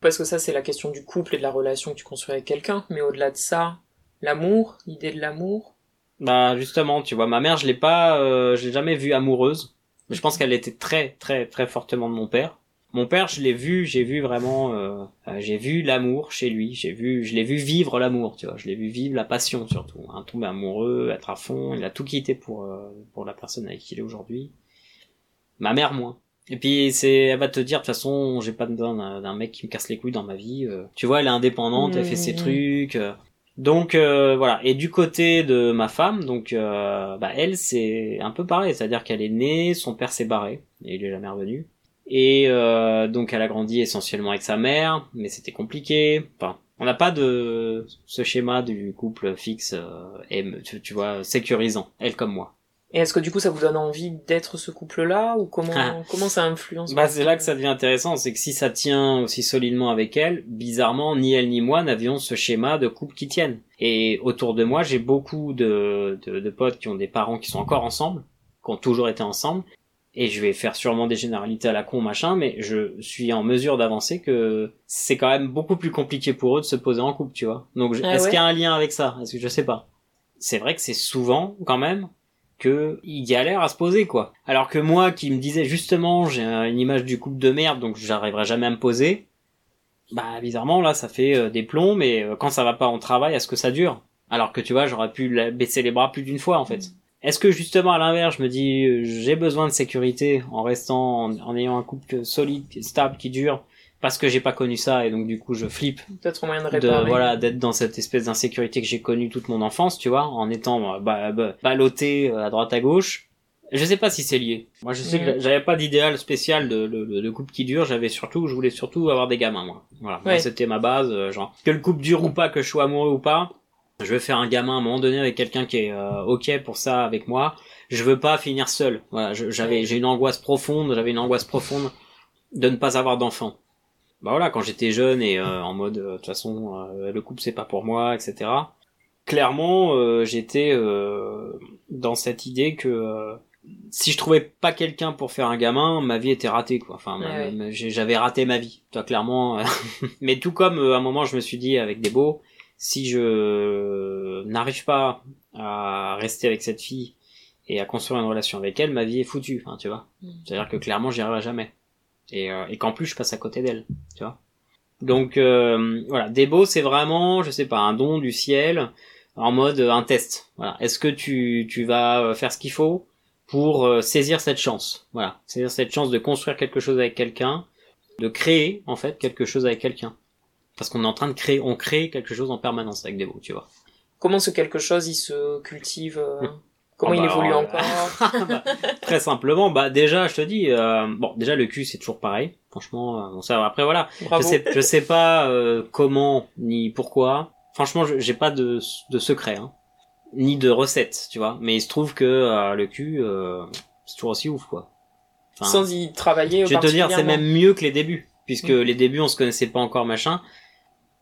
Parce que ça, c'est la question du couple et de la relation que tu construis avec quelqu'un. Mais au-delà de ça, l'amour, l'idée de l'amour. Bah justement, tu vois, ma mère, je l'ai pas, euh, je l'ai jamais vue amoureuse. Mais je pense qu'elle était très, très, très fortement de mon père. Mon père, je l'ai vu, j'ai vu vraiment, euh, euh, j'ai vu l'amour chez lui. J'ai vu, je l'ai vu vivre l'amour, tu vois. Je l'ai vu vivre la passion surtout, hein, tomber amoureux, être à fond. Il a tout quitté pour euh, pour la personne avec qui il est aujourd'hui. Ma mère moins. Et puis c'est, elle va te dire de toute façon, j'ai pas besoin d'un d'un mec qui me casse les couilles dans ma vie. euh. Tu vois, elle est indépendante, elle fait ses Mhm. trucs. Donc euh, voilà. Et du côté de ma femme, donc euh, bah elle c'est un peu pareil, c'est-à-dire qu'elle est née, son père s'est barré et il est jamais revenu. Et euh, donc elle a grandi essentiellement avec sa mère, mais c'était compliqué. Enfin, on n'a pas de ce schéma du couple fixe euh, tu, tu vois sécurisant, elle comme moi. Et est-ce que du coup, ça vous donne envie d'être ce couple-là ou comment Ah. comment ça influence Bah c'est là que ça devient intéressant, c'est que si ça tient aussi solidement avec elle, bizarrement ni elle ni moi n'avions ce schéma de couple qui tienne. Et autour de moi, j'ai beaucoup de, de, de potes qui ont des parents qui sont encore ensemble, qui ont toujours été ensemble. Et je vais faire sûrement des généralités à la con machin, mais je suis en mesure d'avancer que c'est quand même beaucoup plus compliqué pour eux de se poser en couple, tu vois. Donc je- Ah est-ce ouais qu'il y a un lien avec ça? Est-ce que je sais pas. C'est vrai que c'est souvent quand même que il galère à se poser quoi. Alors que moi qui me disais justement j'ai une image du couple de merde donc j'arriverai jamais à me poser. Bah bizarrement là ça fait euh, des plombs mais euh, quand ça va pas en travail est-ce que ça dure? Alors que tu vois j'aurais pu baisser les bras plus d'une fois en fait. Est-ce que justement à l'inverse je me dis euh, j'ai besoin de sécurité en restant en ayant un couple solide stable qui dure parce que j'ai pas connu ça et donc du coup je flippe Peut-être moyen de de réparer. voilà d'être dans cette espèce d'insécurité que j'ai connue toute mon enfance tu vois en étant bah, bah, ballotté euh, à droite à gauche. Je sais pas si c'est lié. Moi je sais Mhm. que j'avais pas d'idéal spécial de, de, de couple qui dure. J'avais surtout je voulais surtout avoir des gamins moi. Voilà. Ouais. c'était ma base euh, genre que le couple dure ou pas que je sois amoureux ou pas je veux faire un gamin à un moment donné avec quelqu'un qui est euh, ok pour ça avec moi. Je veux pas finir seul. Voilà j'avais j'ai une angoisse profonde j'avais une angoisse profonde de ne pas avoir d'enfant bah voilà, quand j'étais jeune et euh, en mode euh, de toute façon euh, le couple c'est pas pour moi, etc. Clairement, euh, j'étais euh, dans cette idée que euh, si je trouvais pas quelqu'un pour faire un gamin, ma vie était ratée quoi. Enfin, Ouais, ouais. j'avais raté ma vie. Toi, clairement. Mais tout comme euh, à un moment je me suis dit avec des beaux, si je n'arrive pas à rester avec cette fille et à construire une relation avec elle, ma vie est foutue. Enfin, tu vois. Mm. C'est-à-dire que clairement j'y arriverai jamais et, euh, et qu'en plus je passe à côté d'elle, tu vois. Donc euh, voilà, Debo c'est vraiment, je sais pas, un don du ciel en mode euh, un test. Voilà, est-ce que tu tu vas euh, faire ce qu'il faut pour euh, saisir cette chance? Voilà, saisir cette chance de construire quelque chose avec quelqu'un, de créer en fait quelque chose avec quelqu'un. Parce qu'on est en train de créer, on crée quelque chose en permanence avec Debo, tu vois. Comment ce quelque chose, il se cultive euh, Comment Oh il bah, évolue encore Bah, très simplement, bah déjà, je te dis, euh, bon, déjà le cul c'est toujours pareil. Franchement, euh, bon, ça. Après voilà, Bravo. je sais, je sais pas euh, comment ni pourquoi. Franchement, j'ai pas de, de secret, hein, ni de recette, tu vois. Mais il se trouve que euh, le cul, euh, c'est toujours aussi ouf, quoi. Enfin, Sans y travailler je vais te dire, c'est même mieux que les débuts, puisque Mm. les débuts on se connaissait pas encore, machin.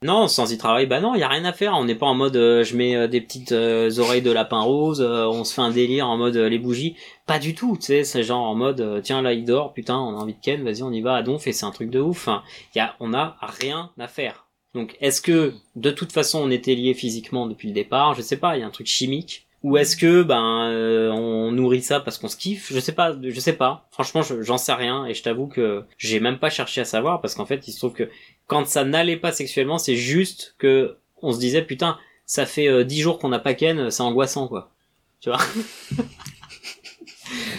Non, sans y travailler, bah non, y a rien à faire. On n'est pas en mode, euh, je mets euh, des petites euh, oreilles de lapin rose, euh, on se fait un délire en mode euh, les bougies. Pas du tout, tu sais, c'est genre en mode, euh, tiens là il dort, putain, on a envie de ken, vas-y on y va à donf et c'est un truc de ouf. Enfin, y a, on a rien à faire. Donc, est-ce que de toute façon on était liés physiquement depuis le départ? Je sais pas, il y a un truc chimique. Ou est-ce que ben euh, on nourrit ça parce qu'on se kiffe? Je sais pas, je sais pas. Franchement, je- j'en sais rien et je t'avoue que j'ai même pas cherché à savoir parce qu'en fait, il se trouve que quand ça n'allait pas sexuellement, c'est juste que on se disait putain, ça fait euh, dix jours qu'on n'a pas ken, c'est angoissant quoi. Tu vois?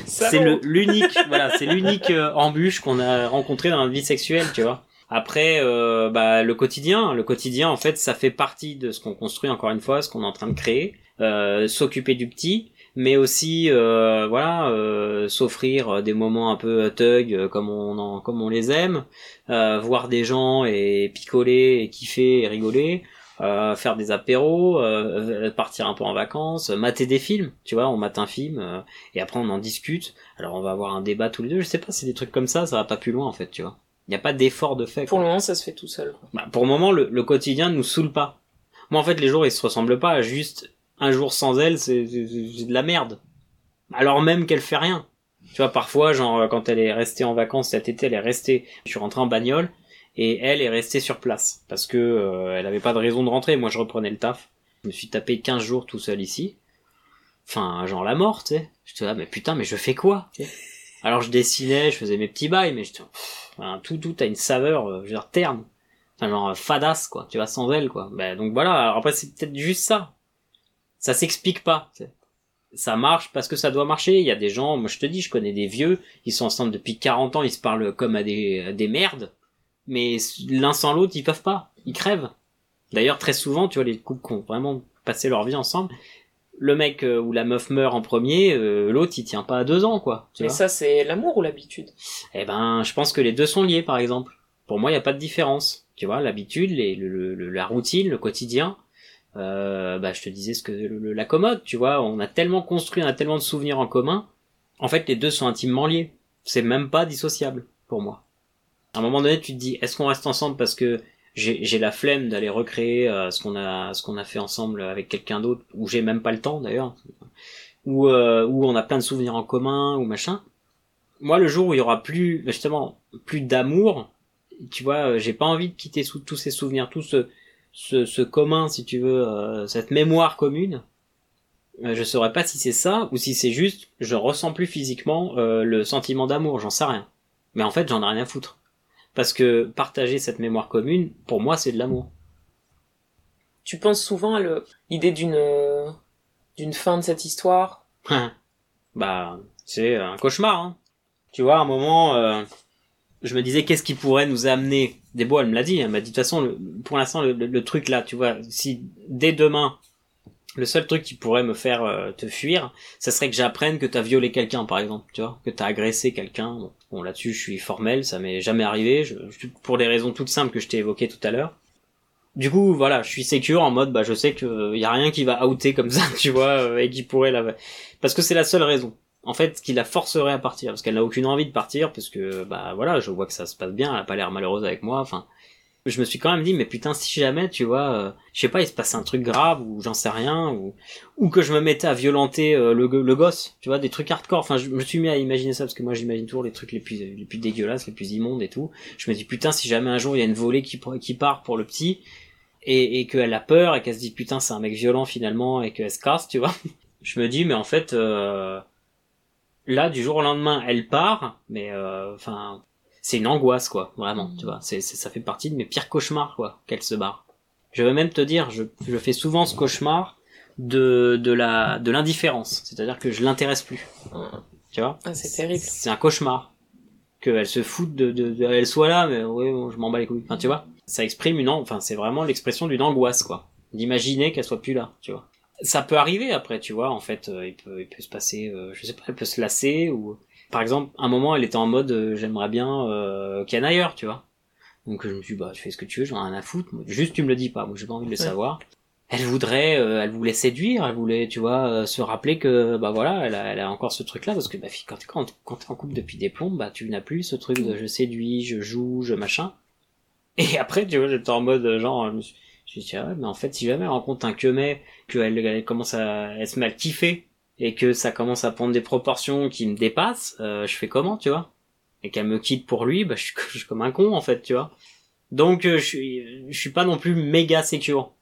C'est le- l'unique, voilà, c'est l'unique euh, embûche qu'on a rencontré dans notre vie sexuelle, tu vois. Après, euh, bah, le quotidien, le quotidien, en fait, ça fait partie de ce qu'on construit encore une fois, ce qu'on est en train de créer, euh, s'occuper du petit, mais aussi, euh, voilà, euh, s'offrir des moments un peu thug euh, comme on en, comme on les aime, euh, voir des gens et picoler et kiffer et rigoler. euh, faire des apéros, euh, partir un peu en vacances, mater des films, tu vois, on mate un film euh, et après on en discute. Alors on va avoir un débat tous les deux, je sais pas, c'est des trucs comme ça, ça va pas plus loin en fait, tu vois. Il n'y a pas d'effort de fait. Pour le moment, ça se fait tout seul. Bah, pour le moment, le, le quotidien nous saoule pas. Moi, en fait, les jours, ils se ressemblent pas. Juste un jour sans elle, c'est de la merde. Alors même qu'elle fait rien. Tu vois, parfois, genre, quand elle est restée en vacances cet été, elle est restée. Je suis rentré en bagnole et elle est restée sur place parce que euh, elle avait pas de raison de rentrer. Moi, je reprenais le taf. Je me suis tapé 15 jours tout seul ici. Enfin, genre la mort, tu sais. J'étais là, mais putain, mais je fais quoi? Alors je dessinais, je faisais mes petits bails, mais tout, tout a une saveur, euh, je veux dire, terne. Enfin, genre euh, fadasse, quoi. Tu vois, sans elle, quoi. Ben, donc voilà. Alors après, c'est peut-être juste ça. Ça s'explique pas. Ça marche parce que ça doit marcher. Il y a des gens, moi je te dis, je connais des vieux, ils sont ensemble depuis 40 ans, ils se parlent comme à des, à des merdes. Mais l'un sans l'autre, ils peuvent pas. Ils crèvent. D'ailleurs, très souvent, tu vois, les couples qui ont vraiment passé leur vie ensemble, le mec euh, ou la meuf meurt en premier, euh, l'autre il tient pas à deux ans, quoi. Tu Mais vois ça, c'est l'amour ou l'habitude? Eh ben, je pense que les deux sont liés, par exemple. Pour moi, il n'y a pas de différence. Tu vois, l'habitude, les- le, le- la routine, le quotidien. Euh, bah, je te disais ce que le- la commode, tu vois, on a tellement construit, on a tellement de souvenirs en commun. En fait, les deux sont intimement liés. C'est même pas dissociable pour moi. À un moment donné, tu te dis, est-ce qu'on reste ensemble parce que j'ai la flemme d'aller recréer euh, ce qu'on a ce qu'on a fait ensemble avec quelqu'un d'autre, ou j'ai même pas le temps d'ailleurs, ou euh, ou on a plein de souvenirs en commun ou machin moi le jour où il y aura plus justement plus d'amour tu vois euh, j'ai pas envie de quitter sous tous ces souvenirs tout ce ce, ce commun si tu veux euh, cette mémoire commune Euh, je saurais pas si c'est ça ou si c'est juste je ressens plus physiquement euh, le sentiment d'amour j'en sais rien. Mais en fait j'en ai rien à foutre. Parce que partager cette mémoire commune pour moi c'est de l'amour. Tu penses souvent à l'idée d'une euh, d'une fin de cette histoire? Bah c'est un cauchemar hein. tu vois à un moment euh, je me disais qu'est-ce qui pourrait nous amener? Des bois elle me l'a dit elle m'a dit de toute façon pour l'instant le, truc là tu vois si dès demain le seul truc qui pourrait me faire euh, te fuir ça serait que j'apprenne que t'as violé quelqu'un par exemple tu vois que t'as agressé quelqu'un. Bon, là-dessus je suis formel ça m'est jamais arrivé. Pour des raisons toutes simples que je t'ai évoquées tout à l'heure. Du coup, voilà, je suis sécure en mode, bah, je sais que y a rien qui va outer comme ça, tu vois, euh, et qui pourrait la, parce que c'est la seule raison. En fait, qui la forcerait à partir, parce qu'elle n'a aucune envie de partir, parce que, bah, voilà, je vois que ça se passe bien, elle a pas l'air malheureuse avec moi, enfin. Je me suis quand même dit, mais putain, si jamais, tu vois, euh, je sais pas, il se passe un truc grave, ou j'en sais rien, ou, ou que je me mettais à violenter euh, le, le gosse, tu vois, des trucs hardcore. Enfin, je me suis mis à imaginer ça, parce que moi, j'imagine toujours les trucs les plus, les plus dégueulasses, les plus immondes et tout. Je me dis, putain, si jamais un jour il y a une volée qui, qui part pour le petit, et, et qu'elle a peur et qu'elle se dit putain c'est un mec violent finalement et qu'elle se casse tu vois je me dis mais en fait euh, là du jour au lendemain elle part mais euh, enfin c'est une angoisse quoi vraiment tu vois. C'est ça fait partie de mes pires cauchemars quoi qu'elle se barre. Je vais même te dire je, je fais souvent ce cauchemar de de la de l'indifférence. C'est-à-dire que je l'intéresse plus. Tu vois? Ah, c'est terrible. c'est un cauchemar qu'elle se foute de, de, de- elle soit là mais ouais bon, je m'en bats les couilles. Enfin tu vois? Ça exprime une enfin c'est vraiment l'expression d'une angoisse quoi. D'imaginer qu'elle soit plus là tu vois ça peut arriver après tu vois en fait euh, il peut il peut se passer euh, je sais pas elle peut se lasser ou par exemple un moment elle était en mode euh, j'aimerais bien euh, qu'il y en ailleurs tu vois. Donc je me suis dit, bah tu fais ce que tu veux j'en ai rien à foutre. Juste tu me le dis pas moi j'ai pas envie de le Ouais. savoir. Elle voudrait euh, elle voulait séduire elle voulait tu vois euh, se rappeler que bah voilà elle a, elle a encore ce truc là parce que bah fille, quand quand quand t'es en couple depuis des plombs bah tu n'as plus ce truc de je séduis je joue je machin. Et après tu vois j'étais en mode genre je me suis je dit, ah ouais, mais en fait, si jamais elle rencontre un quemet, qu'elle elle commence à, elle se met à le kiffer, et que ça commence à prendre des proportions qui me dépassent, euh, je fais comment, tu vois? Et qu'elle me quitte pour lui, bah, je suis, je suis comme un con, en fait, tu vois? Donc, euh, je suis, je suis pas non plus méga sécure.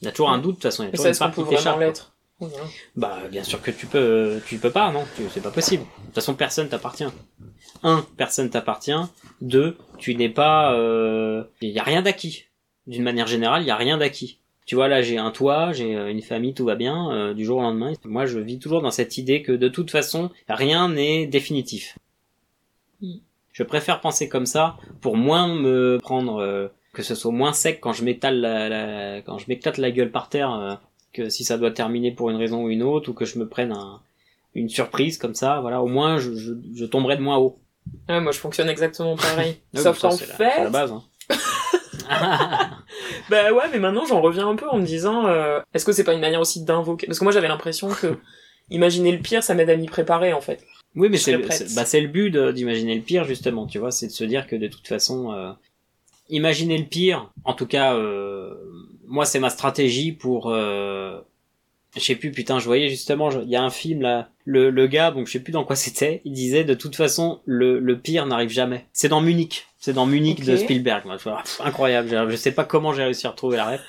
Il y a toujours un doute, de toute façon, il y a toujours ça, une est-ce qu'on part peut qui l'être. Bah, bien sûr que tu peux, tu peux pas, non, c'est pas possible. De toute façon, personne t'appartient. Un, personne t'appartient. Deux, tu n'es pas, euh, il y a rien d'acquis. D'une manière générale, il y a rien d'acquis. Tu vois, là, j'ai un toit, j'ai euh, une famille, tout va bien, euh, du jour au lendemain. Moi, je vis toujours dans cette idée que de toute façon, rien n'est définitif. Mm. Je préfère penser comme ça pour moins me prendre, euh, que ce soit moins sec quand je m'étale la, la- quand je m'éclate la gueule par terre, euh, que si ça doit terminer pour une raison ou une autre, ou que je me prenne un, une surprise comme ça, voilà, au moins je, je, je tomberai de moins haut. Ouais, moi je fonctionne exactement pareil. Ouais, Sauf qu'en la- fait, c'est la base. Hein. bah ouais, mais maintenant j'en reviens un peu en me disant, euh, est-ce que c'est pas une manière aussi d'invoquer? Parce que moi j'avais l'impression que imaginer le pire, ça m'aide à m'y préparer en fait. Oui, mais c'est le, bah, c'est le but d'imaginer le pire justement, tu vois, c'est de se dire que de toute façon, euh, imaginer le pire. En tout cas, euh, moi c'est ma stratégie pour. Je sais plus, putain, je voyais justement, il y a un film là, le, le gars, donc je sais plus dans quoi c'était, il disait de toute façon le, le pire n'arrive jamais. C'est dans Munich, c'est dans Munich de. Spielberg. pff, incroyable, je, sais pas comment j'ai réussi à retrouver la rêve.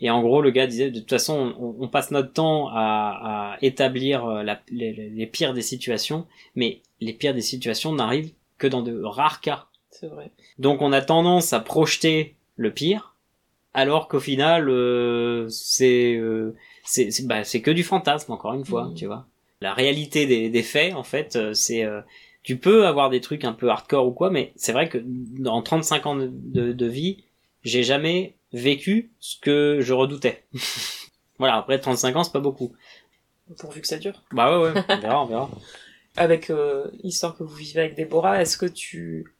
Et en gros, le gars disait, de toute façon, on, on passe notre temps à, à établir euh, la- les, pires des situations, mais les pires des situations n'arrivent que dans de rares cas. C'est vrai. Donc on a tendance à projeter le pire, alors qu'au final, euh, c'est euh, c'est bah, que du fantasme, encore une fois, Mhm. tu vois. La réalité des, des faits, en fait, euh, c'est... euh, tu peux avoir des trucs un peu hardcore ou quoi, mais c'est vrai que dans 35 ans de, de, de vie, j'ai jamais vécu ce que je redoutais. voilà, après 35 ans, c'est pas beaucoup. Pourvu que ça dure. Bah ouais, ouais, on verra, on verra. Avec euh, l'histoire que vous vivez avec Déborah, est-ce que tu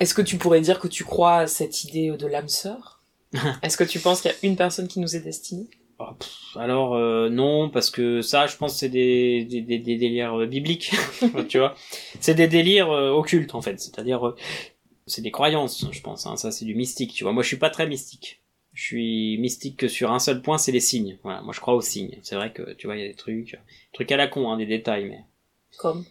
est-ce que tu pourrais dire que tu crois à cette idée de l'âme sœur? Est-ce que tu penses qu'il y a une personne qui nous est destinée? Ah, pff, Alors euh, non, parce que ça, je pense, c'est des, des, des, des délires euh, bibliques, tu vois. C'est des délires euh, occultes en fait, c'est-à-dire euh, c'est des croyances, je pense. Hein. Ça, c'est du mystique, tu vois. Moi, je suis pas très mystique. Je suis mystique que sur un seul point, c'est les signes. Voilà, moi, je crois aux signes. C'est vrai que tu vois, il y a des trucs, des trucs à la con, hein, des détails, mais Comme?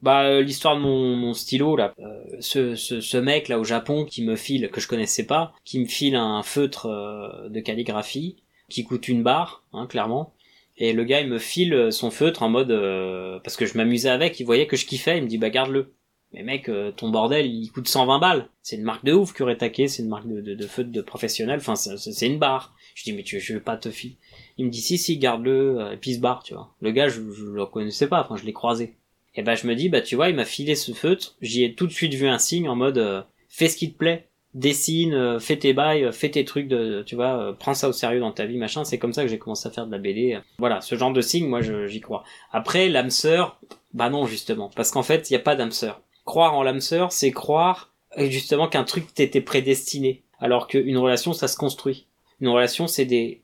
Bah l'histoire de mon, mon stylo là, euh, ce, ce, ce mec là au Japon qui me file que je connaissais pas, qui me file un feutre euh, de calligraphie qui coûte une barre, hein, clairement. Et le gars il me file son feutre en mode euh, parce que je m'amusais avec, il voyait que je kiffais, il me dit bah garde-le. Mais mec, euh, ton bordel il coûte 120 balles. C'est une marque de ouf Kuretake, c'est une marque de, de, feutre de professionnel. Enfin c'est une barre. Je dis mais tu je vais pas te filer. Il me dit si si garde-le euh, et puis il se barre tu vois. Le gars je, je le connaissais pas, enfin je l'ai croisé. Et ben je me dis bah tu vois il m'a filé ce feutre, j'y ai tout de suite vu un signe en mode euh, fais ce qui te plaît, dessine, euh, fais tes bails, euh, fais tes trucs de tu vois, euh, prends ça au sérieux dans ta vie machin, c'est comme ça que j'ai commencé à faire de la BD. Voilà, ce genre de signe moi j'y crois. Après l'âme sœur, bah non justement parce qu'en fait, il y a pas d'âme sœur. Croire en l'âme sœur, c'est croire justement qu'un truc t'était prédestiné alors qu'une relation ça se construit. Une relation c'est des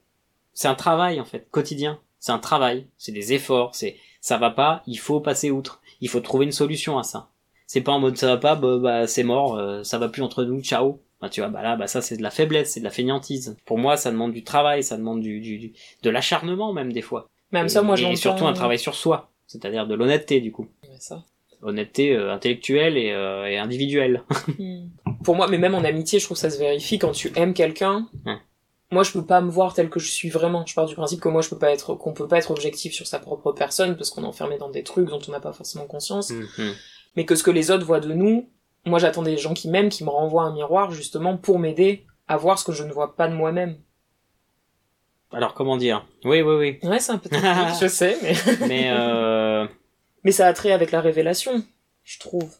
c'est un travail en fait, quotidien. C'est un travail, c'est des efforts, c'est ça va pas, il faut passer outre. Il faut trouver une solution à ça. C'est pas en mode ça va pas, bah, bah, c'est mort, euh, ça va plus entre nous, ciao. Bah, tu vois, bah là, bah ça c'est de la faiblesse, c'est de la fainéantise. Pour moi, ça demande du travail, ça demande du, du, du- de l'acharnement même des fois. même et, ça moi et surtout un travail sur soi, c'est-à-dire de l'honnêteté du coup, Ouais, ça. honnêteté euh, intellectuelle et, euh, et individuelle. Hmm. Pour moi, mais même en amitié, je trouve que ça se vérifie quand tu aimes quelqu'un. Moi, je peux pas me voir tel que je suis vraiment. Je pars du principe que moi, je peux pas être, qu'on peut pas être objectif sur sa propre personne parce qu'on est enfermé dans des trucs dont on n'a pas forcément conscience. Mhm. Mais que ce que les autres voient de nous, moi, j'attends des gens qui m'aiment, qui me renvoient un miroir justement pour m'aider à voir ce que je ne vois pas de moi-même. Alors comment dire? Oui, oui, oui. Ouais, c'est un peu je sais, mais Mais euh, mais ça a trait avec la révélation, je trouve,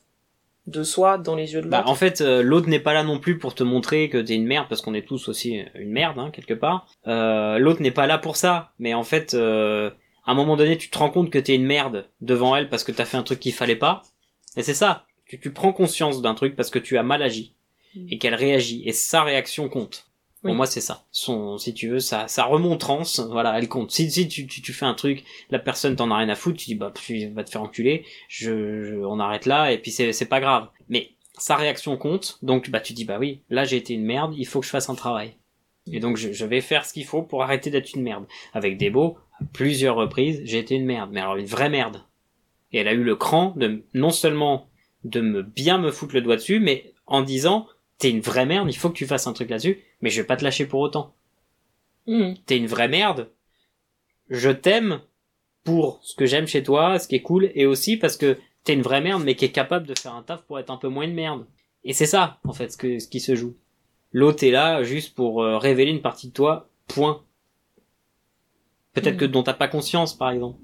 de soi dans les yeux de Bah, l'autre. en fait, euh, l'autre n'est pas là non plus pour te montrer que t'es une merde, parce qu'on est tous aussi une merde, hein, quelque part. Euh, l'autre n'est pas là pour ça, mais en fait, euh, à un moment donné, tu te rends compte que t'es une merde devant elle parce que t'as fait un truc qu'il fallait pas. Et c'est ça, tu, tu prends conscience d'un truc parce que tu as mal agi, et qu'elle réagit, et sa réaction compte. Pour moi, c'est ça. Son, si tu veux, sa, sa remontrance, voilà, elle compte. Si, si tu, tu, tu fais un truc, la personne t'en a rien à foutre, tu dis, bah, tu va te faire enculer, je, je- on arrête là, et puis c'est, c'est pas grave. Mais sa réaction compte, donc, bah, tu dis, bah oui, là, j'ai été une merde, il faut que je fasse un travail. Et donc, je, je vais faire ce qu'il faut pour arrêter d'être une merde. Avec Debo, à plusieurs reprises, j'ai été une merde. Mais alors, une vraie merde. Et elle a eu le cran de, non seulement de me bien me foutre le doigt dessus, mais en disant, t'es une vraie merde, il faut que tu fasses un truc là-dessus, mais je vais pas te lâcher pour autant. Hmm. T'es une vraie merde. Je t'aime pour ce que j'aime chez toi, ce qui est cool, et aussi parce que t'es une vraie merde, mais qui est capable de faire un taf pour être un peu moins une merde. Et c'est ça, en fait, ce, que, ce qui se joue. L'autre est là juste pour euh, révéler une partie de toi, point. peut-être que dont t'as pas conscience par exemple,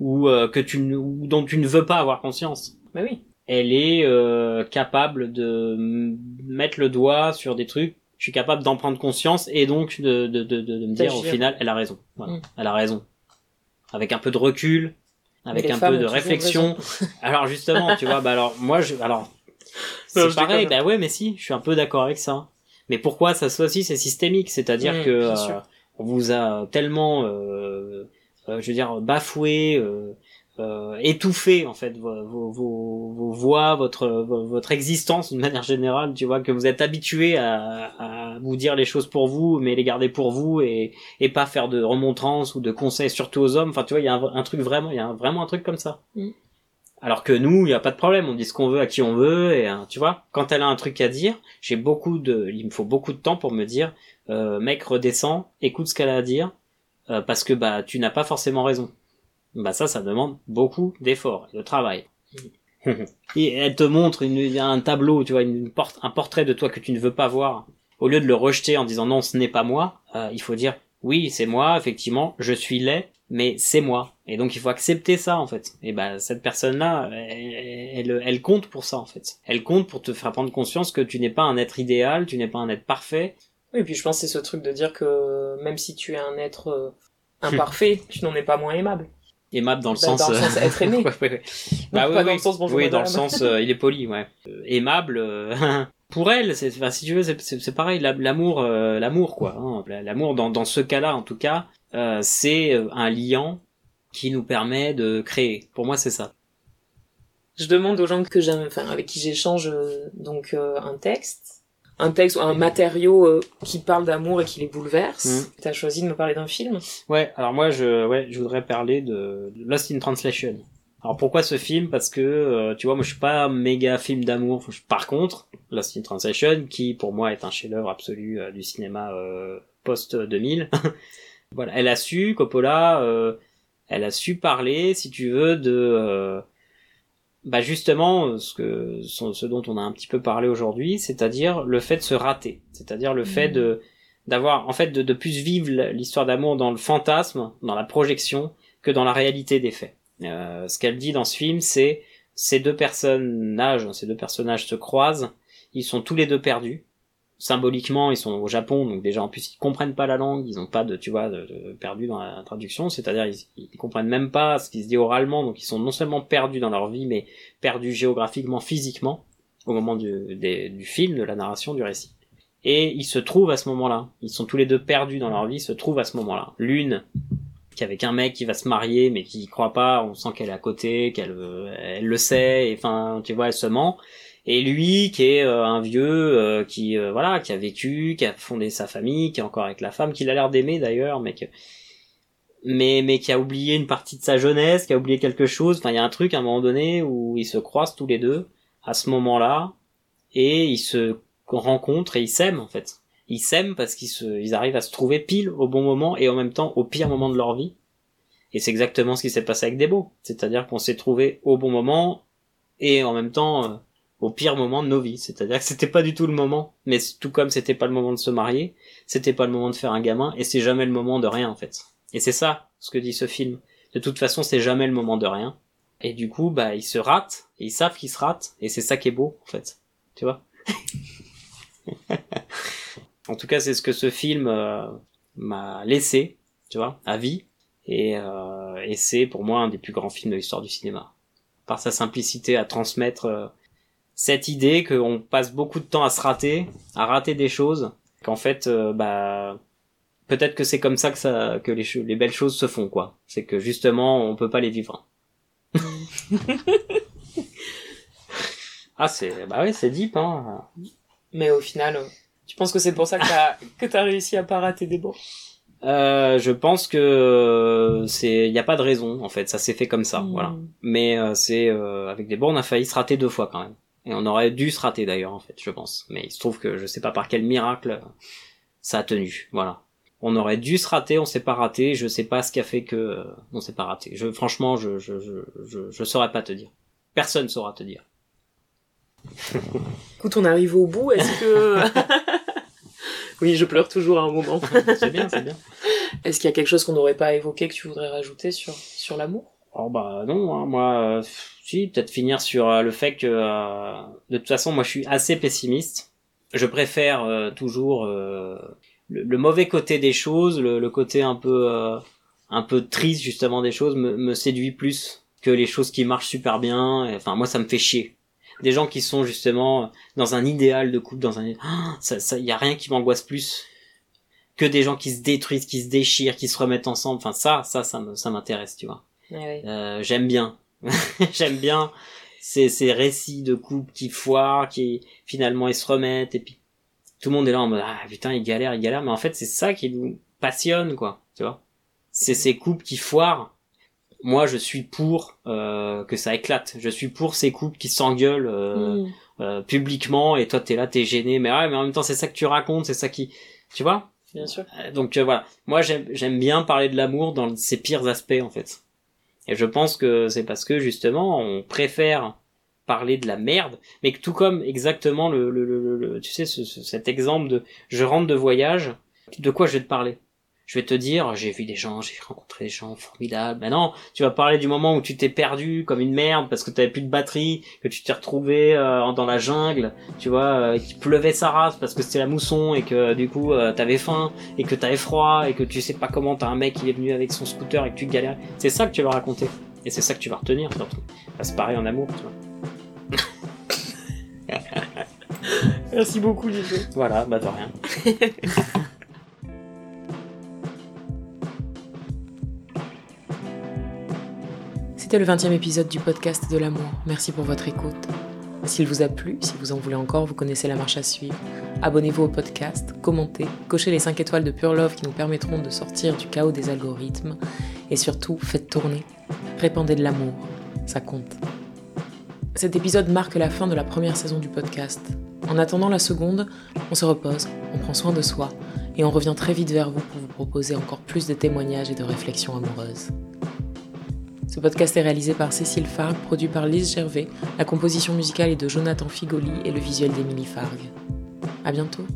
ou euh, que tu ne- ou dont tu ne veux pas avoir conscience. Bah oui. Elle est euh, capable de mettre le doigt sur des trucs. Je suis capable d'en prendre conscience et donc de, de, de, de, me dire au final, elle a raison. Voilà. Mm. Elle a raison. Avec un peu de recul, avec Mais un peu de réflexion. Alors justement, tu vois, bah alors moi, je, alors c'est pareil. Bah ouais, mais si, je suis un peu d'accord avec ça. Mais pourquoi ça soit aussi c'est systémique, c'est-à-dire Mm, que euh, on vous a tellement, euh, je veux dire, bafoué, euh, euh, étouffé en fait vos, vos, vos, vos voix, votre vo- votre existence d'une manière générale, tu vois, que vous êtes habitué à, à vous dire les choses pour vous, mais les garder pour vous et et pas faire de remontrances ou de conseils surtout aux hommes. Enfin, tu vois, il y a un, un truc vraiment, il y a un- vraiment un truc comme ça. Mm. Alors que nous, il y a pas de problème, on dit ce qu'on veut à qui on veut et hein, tu vois, quand elle a un truc à dire, j'ai beaucoup de, il me faut beaucoup de temps pour me dire, euh, mec redescends, écoute ce qu'elle a à dire, euh, parce que bah tu n'as pas forcément raison. Bah ça, ça demande beaucoup d'efforts, de travail. et elle te montre une, un tableau, tu vois, une porte, un portrait de toi que tu ne veux pas voir. Au lieu de le rejeter en disant non, ce n'est pas moi, euh, il faut dire oui, c'est moi, effectivement, je suis laid, mais c'est moi. Et donc il faut accepter ça en fait. Et bah cette personne-là, elle, elle, elle compte pour ça en fait. Elle compte pour te faire prendre conscience que tu n'es pas un être idéal, tu n'es pas un être parfait. Oui, et puis je pense que c'est ce truc de dire que même si tu es un être euh, imparfait, tu n'en es pas moins aimable. Aimable dans le Bah, sens, dans le sens être aimé. ouais, ouais, ouais. Bah, pas oui, dans le sens bonjour Oui, dans le sens, euh, il est poli, ouais. Euh, aimable. euh, Pour elle, c'est, enfin, si tu veux, c'est, pareil. la- L'amour, l'amour, quoi. hein. L'amour, dans, dans ce cas-là, en tout cas, c'est un liant qui nous permet de créer. Pour moi, c'est ça. Je demande aux gens que j'aime, enfin avec qui j'échange donc un texte, un texte ou un matériau euh, qui parle d'amour et qui les bouleverse. Mhm. T'as choisi de me parler d'un film? Ouais, alors moi je ouais, je voudrais parler de Lost in Translation. Alors pourquoi ce film? Parce que euh, tu vois, moi je suis pas un méga film d'amour. Par contre, Lost in Translation qui pour moi est un chef-d'œuvre absolu euh, du cinéma euh, post 2000. voilà, elle a su Coppola euh, elle a su parler si tu veux de euh, bah justement ce que ce dont on a un petit peu parlé aujourd'hui, c'est-à-dire le fait de se rater, c'est-à-dire le fait de d'avoir en fait de, de plus vivre l'histoire d'amour dans le fantasme, dans la projection, que dans la réalité des faits. Euh, ce qu'elle dit dans ce film, c'est ces deux personnages, ces deux personnages se croisent, ils sont tous les deux perdus. Symboliquement, ils sont au Japon, donc déjà en plus ils comprennent pas la langue, ils ont pas de, tu vois, de, de perdu dans la traduction, c'est-à-dire ils, ils comprennent même pas ce qui se dit oralement, donc ils sont non seulement perdus dans leur vie, mais perdus géographiquement, physiquement, au moment du, du film, de la narration, du récit. Et ils se trouvent à ce moment-là. Ils sont tous les deux perdus dans leur vie, se trouvent à ce moment-là. L'une, qui avec un mec qui va se marier, mais qui y croit pas, on sent qu'elle est à côté, qu'elle euh, elle le sait, et enfin, tu vois, elle se ment. Et lui, qui est euh, un vieux, euh, qui, euh, voilà, qui a vécu, qui a fondé sa famille, qui est encore avec la femme, qu'il a l'air d'aimer d'ailleurs, mais que, mais, mais qui a oublié une partie de sa jeunesse, qui a oublié quelque chose. Enfin, il y a un truc à un moment donné où ils se croisent tous les deux, à ce moment-là, et ils se rencontrent et ils s'aiment, en fait. Ils s'aiment parce qu'ils se, ils arrivent à se trouver pile au bon moment et en même temps au pire moment de leur vie. Et c'est exactement ce qui s'est passé avec Debo. C'est-à-dire qu'on s'est trouvé au bon moment et en même temps euh, au pire moment de nos vies. C'est-à-dire que c'était pas du tout le moment. Mais tout comme c'était pas le moment de se marier, c'était pas le moment de faire un gamin et c'est jamais le moment de rien en fait. Et c'est ça ce que dit ce film. De toute façon, c'est jamais le moment de rien. Et du coup, bah, ils se ratent, et ils savent qu'ils se ratent, et c'est ça qui est beau, en fait. Tu vois En tout cas, c'est ce que ce film euh, m'a laissé, tu vois, à vie. Et, euh, et c'est pour moi un des plus grands films de l'histoire du cinéma. Par sa simplicité à transmettre euh, cette idée qu'on passe beaucoup de temps à se rater, à rater des choses, qu'en fait, euh, bah, peut-être que c'est comme ça que ça, que les, les belles choses se font, quoi. C'est que justement, on peut pas les vivre. ah, c'est, bah ouais, c'est deep, hein. Mais au final, euh, tu penses que c'est pour ça que t'as que t'as réussi à pas rater des bords Euh, je pense que c'est, y a pas de raison en fait, ça s'est fait comme ça, Mm. voilà. Mais euh, c'est euh, avec des bords, on a failli se rater deux fois quand même, et on aurait dû se rater d'ailleurs en fait, je pense. Mais il se trouve que je sais pas par quel miracle ça a tenu, voilà. On aurait dû se rater, on s'est pas raté, je sais pas ce qui a fait que euh, on s'est pas raté. Je, franchement, je, je, je, je, je saurais pas te dire. Personne saura te dire. Écoute, on arrive au bout, est-ce que... oui, je pleure toujours à un moment. c'est bien, c'est bien. Est-ce qu'il y a quelque chose qu'on n'aurait pas évoqué que tu voudrais rajouter sur, sur l'amour? Oh bah non, hein, moi, euh, si, peut-être finir sur euh, le fait que, euh, de toute façon, moi je suis assez pessimiste. Je préfère euh, toujours euh, le, le mauvais côté des choses, le, le côté un peu, euh, un peu triste justement des choses me, me séduit plus que les choses qui marchent super bien. Enfin, moi ça me fait chier. Des gens qui sont justement dans un idéal de couple, dans un, Ah, ça, ça, y a rien qui m'angoisse plus que des gens qui se détruisent, qui se déchirent, qui se remettent ensemble. Enfin, ça, ça, ça m'intéresse, tu vois. Euh, j'aime bien. j'aime bien ces, ces récits de couples qui foirent, qui finalement ils se remettent et puis tout le monde est là en mode ah putain il galère, il galère, mais en fait c'est ça qui nous passionne quoi, tu vois. C'est ces couples qui foirent. Moi je suis pour euh, que ça éclate. Je suis pour ces couples qui s'engueulent euh, Mm. euh, publiquement et toi t'es là t'es gêné, mais ouais mais en même temps c'est ça que tu racontes, c'est ça qui, tu vois. Bien sûr. Euh, Donc euh, voilà, moi j'aime j'aime bien parler de l'amour dans ses pires aspects en fait. Et je pense que c'est parce que justement on préfère parler de la merde, mais que tout comme exactement le, le, le, tu sais ce- cet exemple de je rentre de voyage, de quoi je vais te parler? Je vais te dire j'ai vu des gens, j'ai rencontré des gens formidables. Ben non, tu vas parler du moment où tu t'es perdu comme une merde parce que t'avais plus de batterie, que tu t'es retrouvé euh, dans la jungle, tu vois, euh, qu'il pleuvait sa race parce que c'était la mousson et que du coup euh, t'avais faim et que t'avais froid et que tu sais pas comment t'as un mec qui est venu avec son scooter et que tu galères. C'est ça que tu vas raconter. Et c'est ça que tu vas retenir surtout. Bah, c'est pareil en amour, tu vois. Merci beaucoup. Voilà, bah de rien. Le 20e épisode du podcast de l'amour. Merci pour votre écoute. S'il vous a plu, si vous en voulez encore, vous connaissez la marche à suivre. Abonnez-vous au podcast, commentez, cochez les 5 étoiles de Pure Love qui nous permettront de sortir du chaos des algorithmes. Et surtout, faites tourner. Répandez de l'amour. Ça compte. Cet épisode marque la fin de la première saison du podcast. En attendant la seconde, on se repose, on prend soin de soi et on revient très vite vers vous pour vous proposer encore plus de témoignages et de réflexions amoureuses. Ce podcast est réalisé par Cécile Farg, produit par Lise Gervais, la composition musicale est de Jonathan Figoli et le visuel d'Émilie Farg. À bientôt!